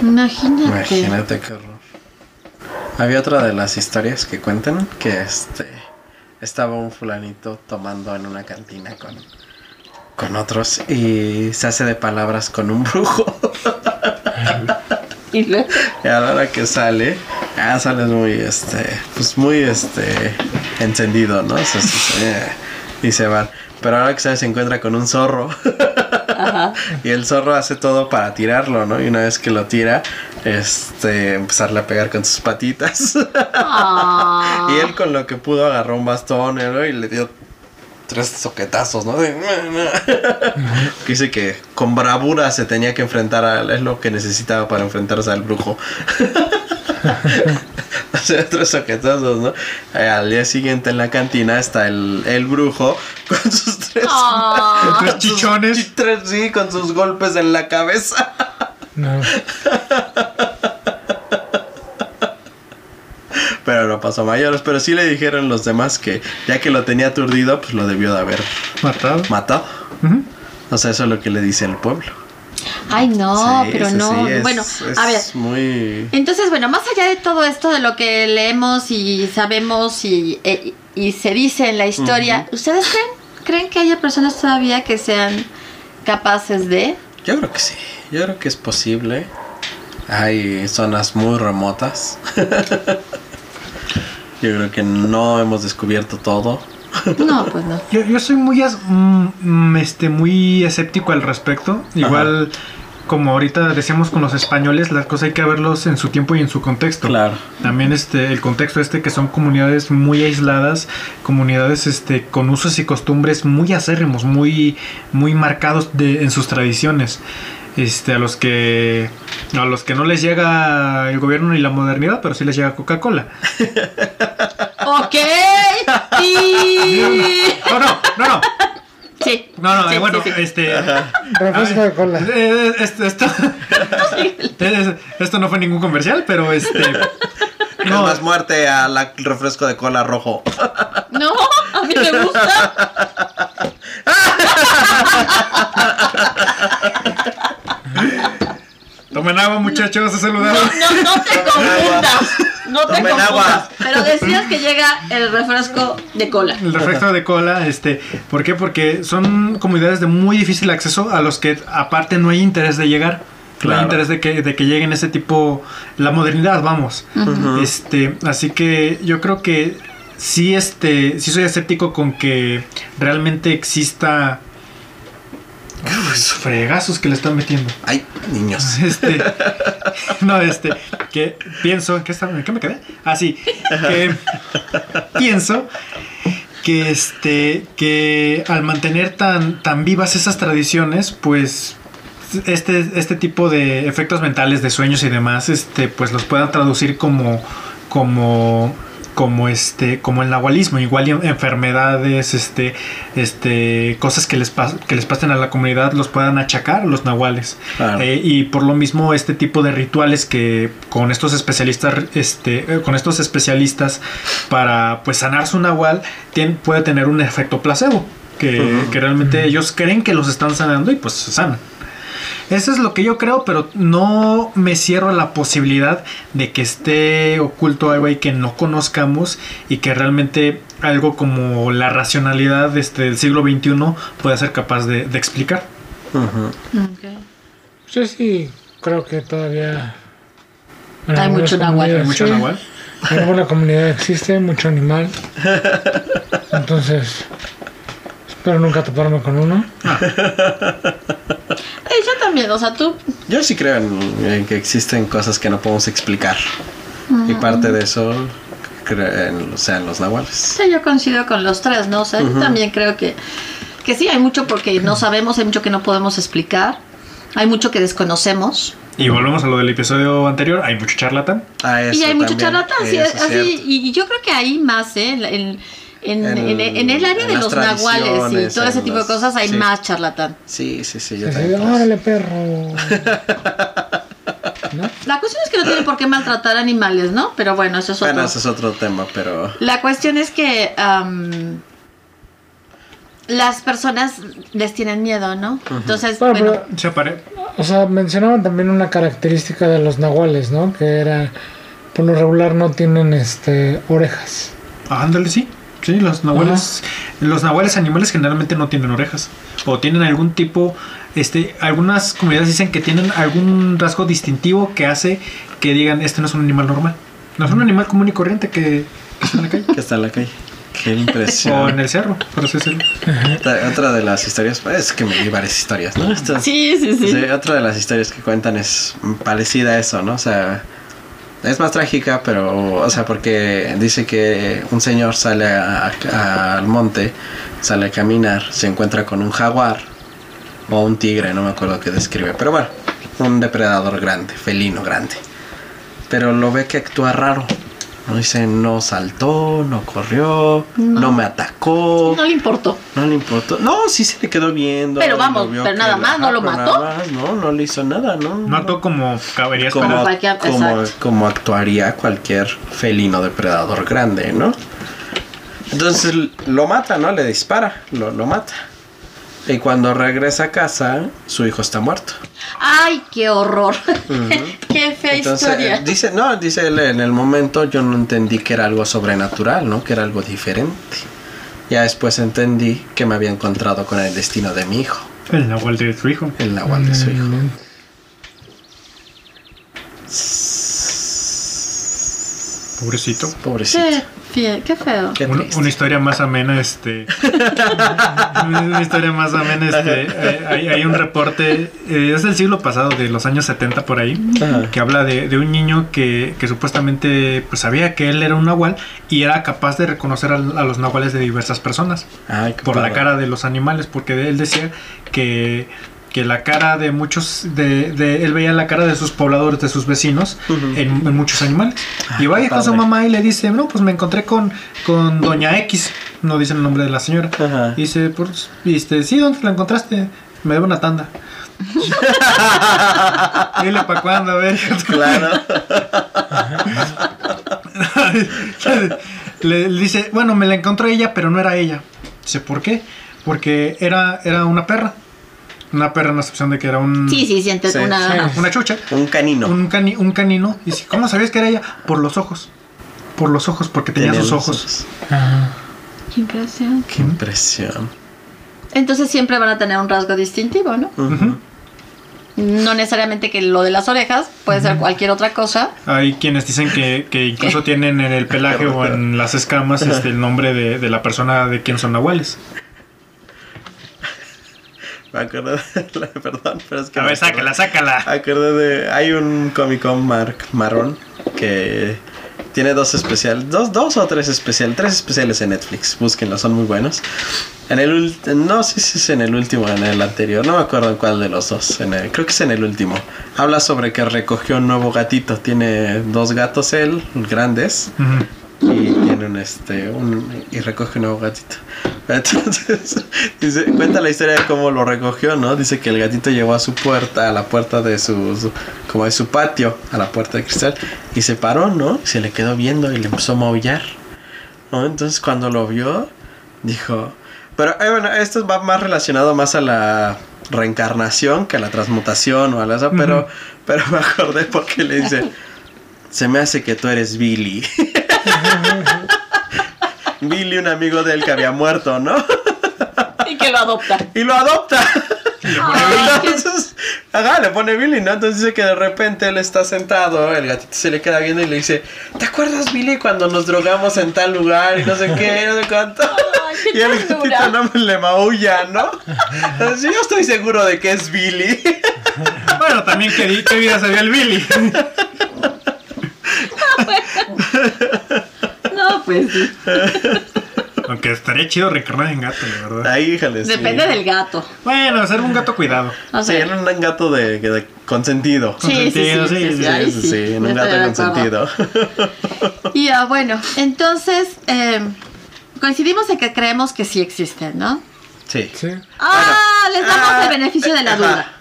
Imagínate. Imagínate. Había otra de las historias que cuentan que este estaba un fulanito tomando en una cantina con, con otros y se hace de palabras con un brujo. Y luego- Y a la hora que sale, ah, sales muy, este, pues muy, este, encendido, ¿no? Sí, eh, y se van. Pero ahora que sale se encuentra con un zorro. Ajá. Y el zorro hace todo para tirarlo, ¿no? Y una vez que lo tira, este, empezarle a pegar con sus patitas. Ah. y él con lo que pudo agarró un bastón ¿no? y le dio tres soquetazos, ¿no? De- que dice que con bravura se tenía que enfrentar a es lo que necesitaba para enfrentarse al brujo. o sea, tres soquetazos, ¿no? Eh, al día siguiente en la cantina está el, el brujo con sus tres, Ah. Tres con sus chichones. chi- tres- sí, con sus golpes en la cabeza. No. Pero no pasó mayores. Pero sí le dijeron los demás que ya que lo tenía aturdido, pues lo debió de haber Matado. matado. O sea, eso es lo que le dice el pueblo. Ay, no, Sí, pero no. sí, es- bueno, es a ver. muy. Entonces, bueno, más allá de todo esto, de lo que leemos y sabemos y, e- y se dice en la historia, ¿ustedes creen, creen que haya personas todavía que sean capaces de... Yo creo que sí. Yo creo que es posible. Hay zonas muy remotas. Yo creo que no hemos descubierto todo. No, pues no. Yo, yo soy muy, as- mm, mm, este, muy escéptico al respecto. Igual, como ahorita decíamos con los españoles, las cosas hay que verlos en su tiempo y en su contexto. Claro. También este, el contexto este que son comunidades muy aisladas, comunidades este, con usos y costumbres muy acérrimos, muy, muy marcados de, en sus tradiciones. Este, a los que a los que no les llega el gobierno ni la modernidad, pero sí les llega Coca-Cola. Ok. Sí. No, no, no, no. Sí. No, no, Sí, eh, bueno, sí, sí. este. Refresco de cola. Eh, eh, esto, esto, esto no fue ningún comercial, pero este. No. No, más muerte al refresco de cola rojo. No, a mí me gusta. tomen agua, muchachos, a No, saludar. no, no te confundas. No te Tomen confundas. agua. Pero decías que llega el refresco de cola. El refresco de cola, este, ¿por qué? Porque son comunidades de muy difícil acceso a los que aparte no hay interés de llegar. No hay Claro. interés de que, de que lleguen ese tipo, la modernidad, vamos. Ujú. Este, así que yo creo que sí, este, sí soy escéptico con que realmente exista Fregazos que le están metiendo. Ay, niños. Este, no, este, que pienso, ¿en qué, en qué me quedé? Ah, sí, que pienso que este, que al mantener tan, tan vivas esas tradiciones, pues este, este tipo de efectos mentales, de sueños y demás, este, pues los puedan traducir como, como, como este, como el nahualismo, igual enfermedades, este, este, cosas que les, pas- que les pasen a la comunidad los puedan achacar los nahuales. Claro. Eh, y por lo mismo este tipo de rituales que con estos especialistas este eh, con estos especialistas para pues sanar su nahual tien- puede tener un efecto placebo que, que realmente ellos creen que los están sanando y pues se sanan eso es lo que yo creo, pero no me cierro a la posibilidad de que esté oculto algo ahí que no conozcamos y que realmente algo como la racionalidad este, del siglo XXI pueda ser capaz de, de explicar. Ujú. Ok. Yo sí creo que todavía. Hay mucho nahual. ¿Hay mucho sí, nahual? En alguna comunidad existe mucho animal. Entonces, espero nunca toparme con uno. Eh, yo también, o sea, tú. Yo sí creo en, en que existen cosas que no podemos explicar. Y parte de eso, creo en, o sea, en los nahuales. Sí, yo coincido con los tres, ¿no? O sea, yo Ujú. también creo que, que sí, hay mucho porque no sabemos, hay mucho que no podemos explicar, hay mucho que desconocemos. Y volvemos a lo del episodio anterior, hay mucho charlatán. Ah, y eso hay mucho también, charlatán, sí, eso es así, cierto. y, y yo creo que ahí más, ¿eh? En, en, en, En- en- en el área en de los nahuales y todo ese tipo de cosas hay sí. más charlatán. Sí, sí, sí, yo Así también. órale, perro. ¿No? La cuestión es que no tiene por qué maltratar animales, ¿no? Pero bueno, eso es otro. Bueno, ese es otro tema, pero... La cuestión es que am, las personas les tienen miedo, ¿no? Entonces, Bueno, bueno, pero, o sea, mencionaban también una característica de los nahuales, ¿no? Que era, por lo regular, no tienen este orejas. Ah, ándale, sí. Sí, los nahuales, los nahuales animales generalmente no tienen orejas. O tienen algún tipo, este, algunas comunidades dicen que tienen algún rasgo distintivo que hace que digan, este no es un animal normal. No es un animal común y corriente que, que está en la calle. que está en la calle. Qué O en impresión. el cerro, por así decirlo. otra, otra de las historias, es que me di varias historias, ¿no? Sí, sí. Sí, otra de las historias que cuentan es parecida a eso, ¿no? O sea, es más trágica, pero, o sea, porque dice que un señor sale a- al monte, sale a caminar, se encuentra con un jaguar o un tigre, no me acuerdo qué describe, pero bueno, un depredador grande, felino grande. Pero lo ve que actúa raro. No dice, no saltó, no corrió, No. no, me atacó. No le importó. No le importó. No, sí se le quedó viendo. Pero vamos, pero nada más, ¿no lo mató? nada más, no, no le hizo nada, ¿no? No actuó como cabería como, cualquier- como, como actuaría cualquier felino depredador grande, ¿no? Entonces lo mata, ¿no? Le dispara, lo, lo mata. Y cuando regresa a casa, su hijo está muerto. Ay, qué horror. Qué fea Entonces, historia. eh, dice, no, dice él, en el momento yo no entendí que era algo sobrenatural, ¿no? Que era algo diferente. Ya después entendí que me había encontrado con el destino de mi hijo, El nahual de su hijo. el nahual de su hijo. Mm, Pobrecito. Pobrecito. Qué, qué feo. Qué Un- triste. una historia más amena, este. una historia más amena, este. eh, hay, hay un reporte, eh, es del siglo pasado, de los años 70 por ahí, Ajá. que habla de, de un niño que, que supuestamente pues, sabía que él era un nahual y era capaz de reconocer a, a los nahuales de diversas personas Ay, qué por la cara de los animales, porque él decía que, que la cara de muchos, de, de- él veía la cara de sus pobladores, de sus vecinos, Ujú. en, en muchos animales. y qué vaya con su mamá y le dice, no, pues me encontré con, con doña X, no dice el nombre de la señora. Ajá. Y dice, pues, y este, sí, ¿dónde la encontraste? Me debe una tanda. Dile para cuándo, a ver. Claro. le, le dice, bueno, me la encontró ella, pero no era ella. Dice, ¿por qué? Porque era, era una perra. Una perra en la excepción de que era un, Sí, sí, sientes Sí, una. sí. una chucha. Un canino. Un, cani- un canino. Y dice, ¿cómo sabías que era ella? Por los ojos. Por los ojos, porque tenía, sus los ojos. Ajá. Qué impresión. Qué impresión. Entonces siempre van a tener un rasgo distintivo, ¿no? No necesariamente que lo de las orejas, puede ser cualquier otra cosa. Hay quienes dicen que, que incluso tienen en el pelaje o en las escamas este, el nombre de, de la persona de quien son nahuales. Me acuerdo de la, perdón, pero es que A me ver, sácala, sácala. Acordé de. Hay un Comic Con Mark marrón que tiene dos especiales, dos, dos o tres especiales, tres especiales en Netflix. Búsquenlo, son muy buenos. En el no sé si es en el último o en el anterior, no me acuerdo en cuál de los dos. En el- creo que es en el último. Habla sobre que recogió un nuevo gatito. Tiene dos gatos él, grandes. Y tiene un este un, y recoge un nuevo gatito entonces dice, cuenta la historia de cómo lo recogió no dice que el gatito llegó a su puerta a la puerta de su, su- como de su patio a la puerta de cristal y se paró no y se le quedó viendo y le empezó a maullar no entonces cuando lo vio dijo pero eh, bueno esto va más relacionado más a la reencarnación que a la transmutación o a la esa, pero Ujú. pero me acordé porque le dice se me hace que tú eres Billy. Billy, un amigo de él que había muerto, ¿no? Y que lo adopta. Y lo adopta. Ay, qué- Entonces, ajá, le pone Billy, ¿no? Entonces dice que de repente él está sentado, el gatito se le queda viendo y le dice, ¿te acuerdas, Billy, cuando nos drogamos en tal lugar y no sé qué, no sé cuánto? Ay, qué Y el ternura. gatito no me le maulla, ¿no? Entonces, yo estoy seguro de que es Billy. Bueno, también qué, vida sabía el Billy. No, pues sí. Aunque estaría chido reencarnar en gato, la verdad. Ahí, híjole. sí. Depende del gato. Bueno, ser un gato cuidado. O Sí, en un gato de, de consentido. sí, sí, sí, consentido, sí, sí, sí, sí, ahí Sí, sí, sí, en un gato de consentido. Y ah, bueno, entonces eh, coincidimos en que creemos que sí existen, ¿no? Sí. Sí. Ah, les damos Ah, el beneficio de la ajá. duda.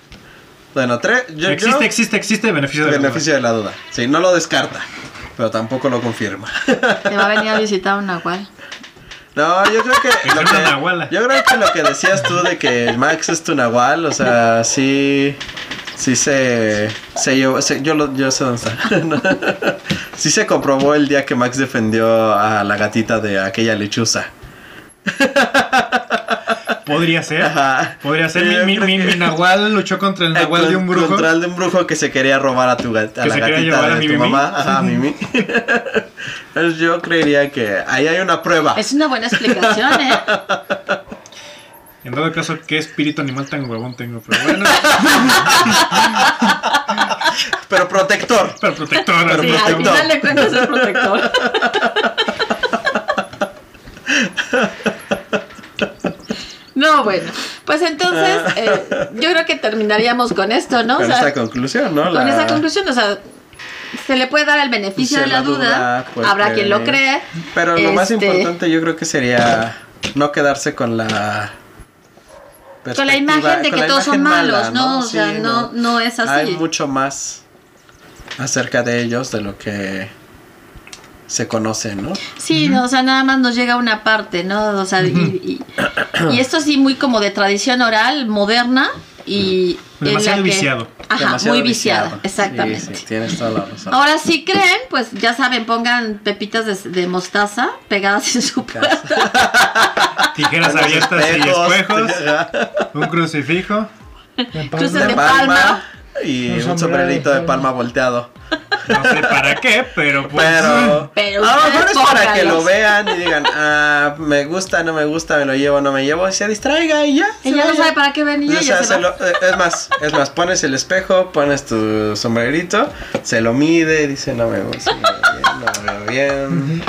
Bueno, tres. Yo, existe, yo- existe, existe beneficio de la beneficio de la duda. Sí, no lo descarta, pero tampoco lo confirma. Te va a venir a visitar un nahual. No, yo creo que, lo que yo creo que lo que decías tú de que Max es tu nahual, o sea, sí sí se se yo lo yo sé dónde está. sí se comprobó el día que Max defendió a la gatita de aquella lechuza. Podría ser. Ajá. Podría ser. Sí, Mi, mi, mi- mi nahual luchó contra el nahual de un brujo. Contra el de un brujo que se quería robar a tu a Que la se quería gatita llevar a de mi tu Mimi. mamá. Ajá, a Mimi. Entonces yo creería que ahí hay una prueba. Es una buena explicación, ¿eh? En todo caso, ¿qué espíritu animal tan huevón tengo? Pero bueno, Pero protector. pero protector. Pero Sí, al protector. final de cuentas es protector. No, bueno, pues entonces eh, yo creo que terminaríamos con esto, ¿no? O Con sea, esta conclusión, ¿no? con esa conclusión, o sea, se le puede dar el beneficio de la duda, pues, habrá que- quien lo cree. Pero lo más Este, importante yo creo que sería no quedarse con la Con la imagen de que todos son malos, mala, ¿no? O Sí, sea, no, no es así. Hay mucho más acerca de ellos de lo que se conoce, ¿no? Sí, no, o sea, nada más nos llega una parte, ¿no? O sea, y, y- y esto sí muy como de tradición oral, moderna y... en la Demasiado que- viciado. Ajá, Demasiado muy viciada, viciado. exactamente. Sí, sí, tienes toda la razón. Ahora, si creen, pues ya saben, pongan pepitas de, de mostaza pegadas en su puerta. Tijeras abiertas y espejos. Un crucifijo. De Cruces de palma. Y Un sombrerito de de palma. volteado. No sé para qué, pero pues. Pero, Pero a lo mejor es para que lo vean y digan, ah, me gusta, no me gusta, me lo llevo, no me llevo, y se distraiga y ya. Ella no sabe para qué venía. O ya sea, se se va. lo- eh, es más, es más, pones el espejo, pones tu sombrerito, se lo mide, dice no me gusta, no me veo bien.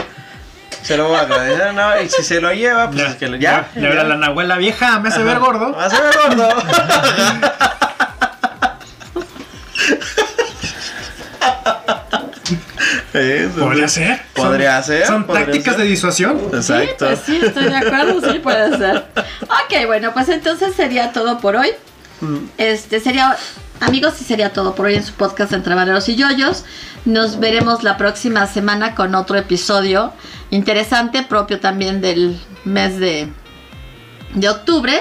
Se lo voy a agradecer, ¿no? Y si se lo lleva, pues Ya, es que lo, ya, le habla la Nahuela vieja, me hace ver gordo. Va a ser gordo. Eso, Podría ser. Podría Son- ser, Son podría tácticas ser. de disuasión. Exacto. Sí, pues sí, estoy de acuerdo, sí puede ser. Ok, bueno, pues entonces sería todo por hoy. Mm. Este sería, amigos, y sería todo por hoy en su podcast Entre Valeros y Yoyos. Nos veremos la próxima semana con otro episodio interesante, propio también del mes de, de octubre.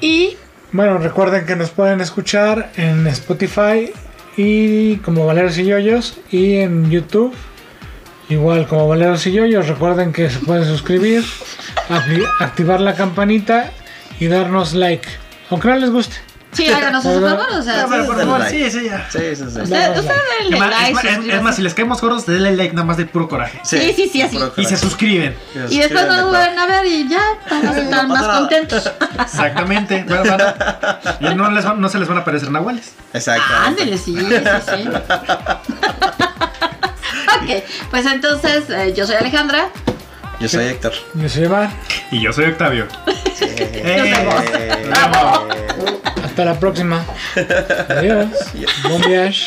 Y Bueno, recuerden que nos pueden escuchar en Spotify y como Valeros y Yoyos y en YouTube. Igual como Valeros y Yoyos, recuerden que se pueden suscribir, acti- activar la campanita y darnos like. Aunque no les guste. Sí, háganos ese favor, o sea, Ya, pero por favor, sí, sí, ya. Sí, sí, sí. usted, usted denle Es más, like, es más- es- si les caemos gordos, denle like nada más de puro coraje. Sí, sí, sí, así. Y se suscriben. Y después nos vuelven a ver y ya van a estar no más contentos. Exactamente. Bueno, van a- y no, les van- no se les van a parecer nahuales. Exacto. Ándele, sí, sí, sí. ok, pues entonces eh, yo soy Alejandra. Yo soy Héctor. Yo soy Mar. Y yo soy Octavio. Eh, Hasta la próxima. Adiós. Buen viaje.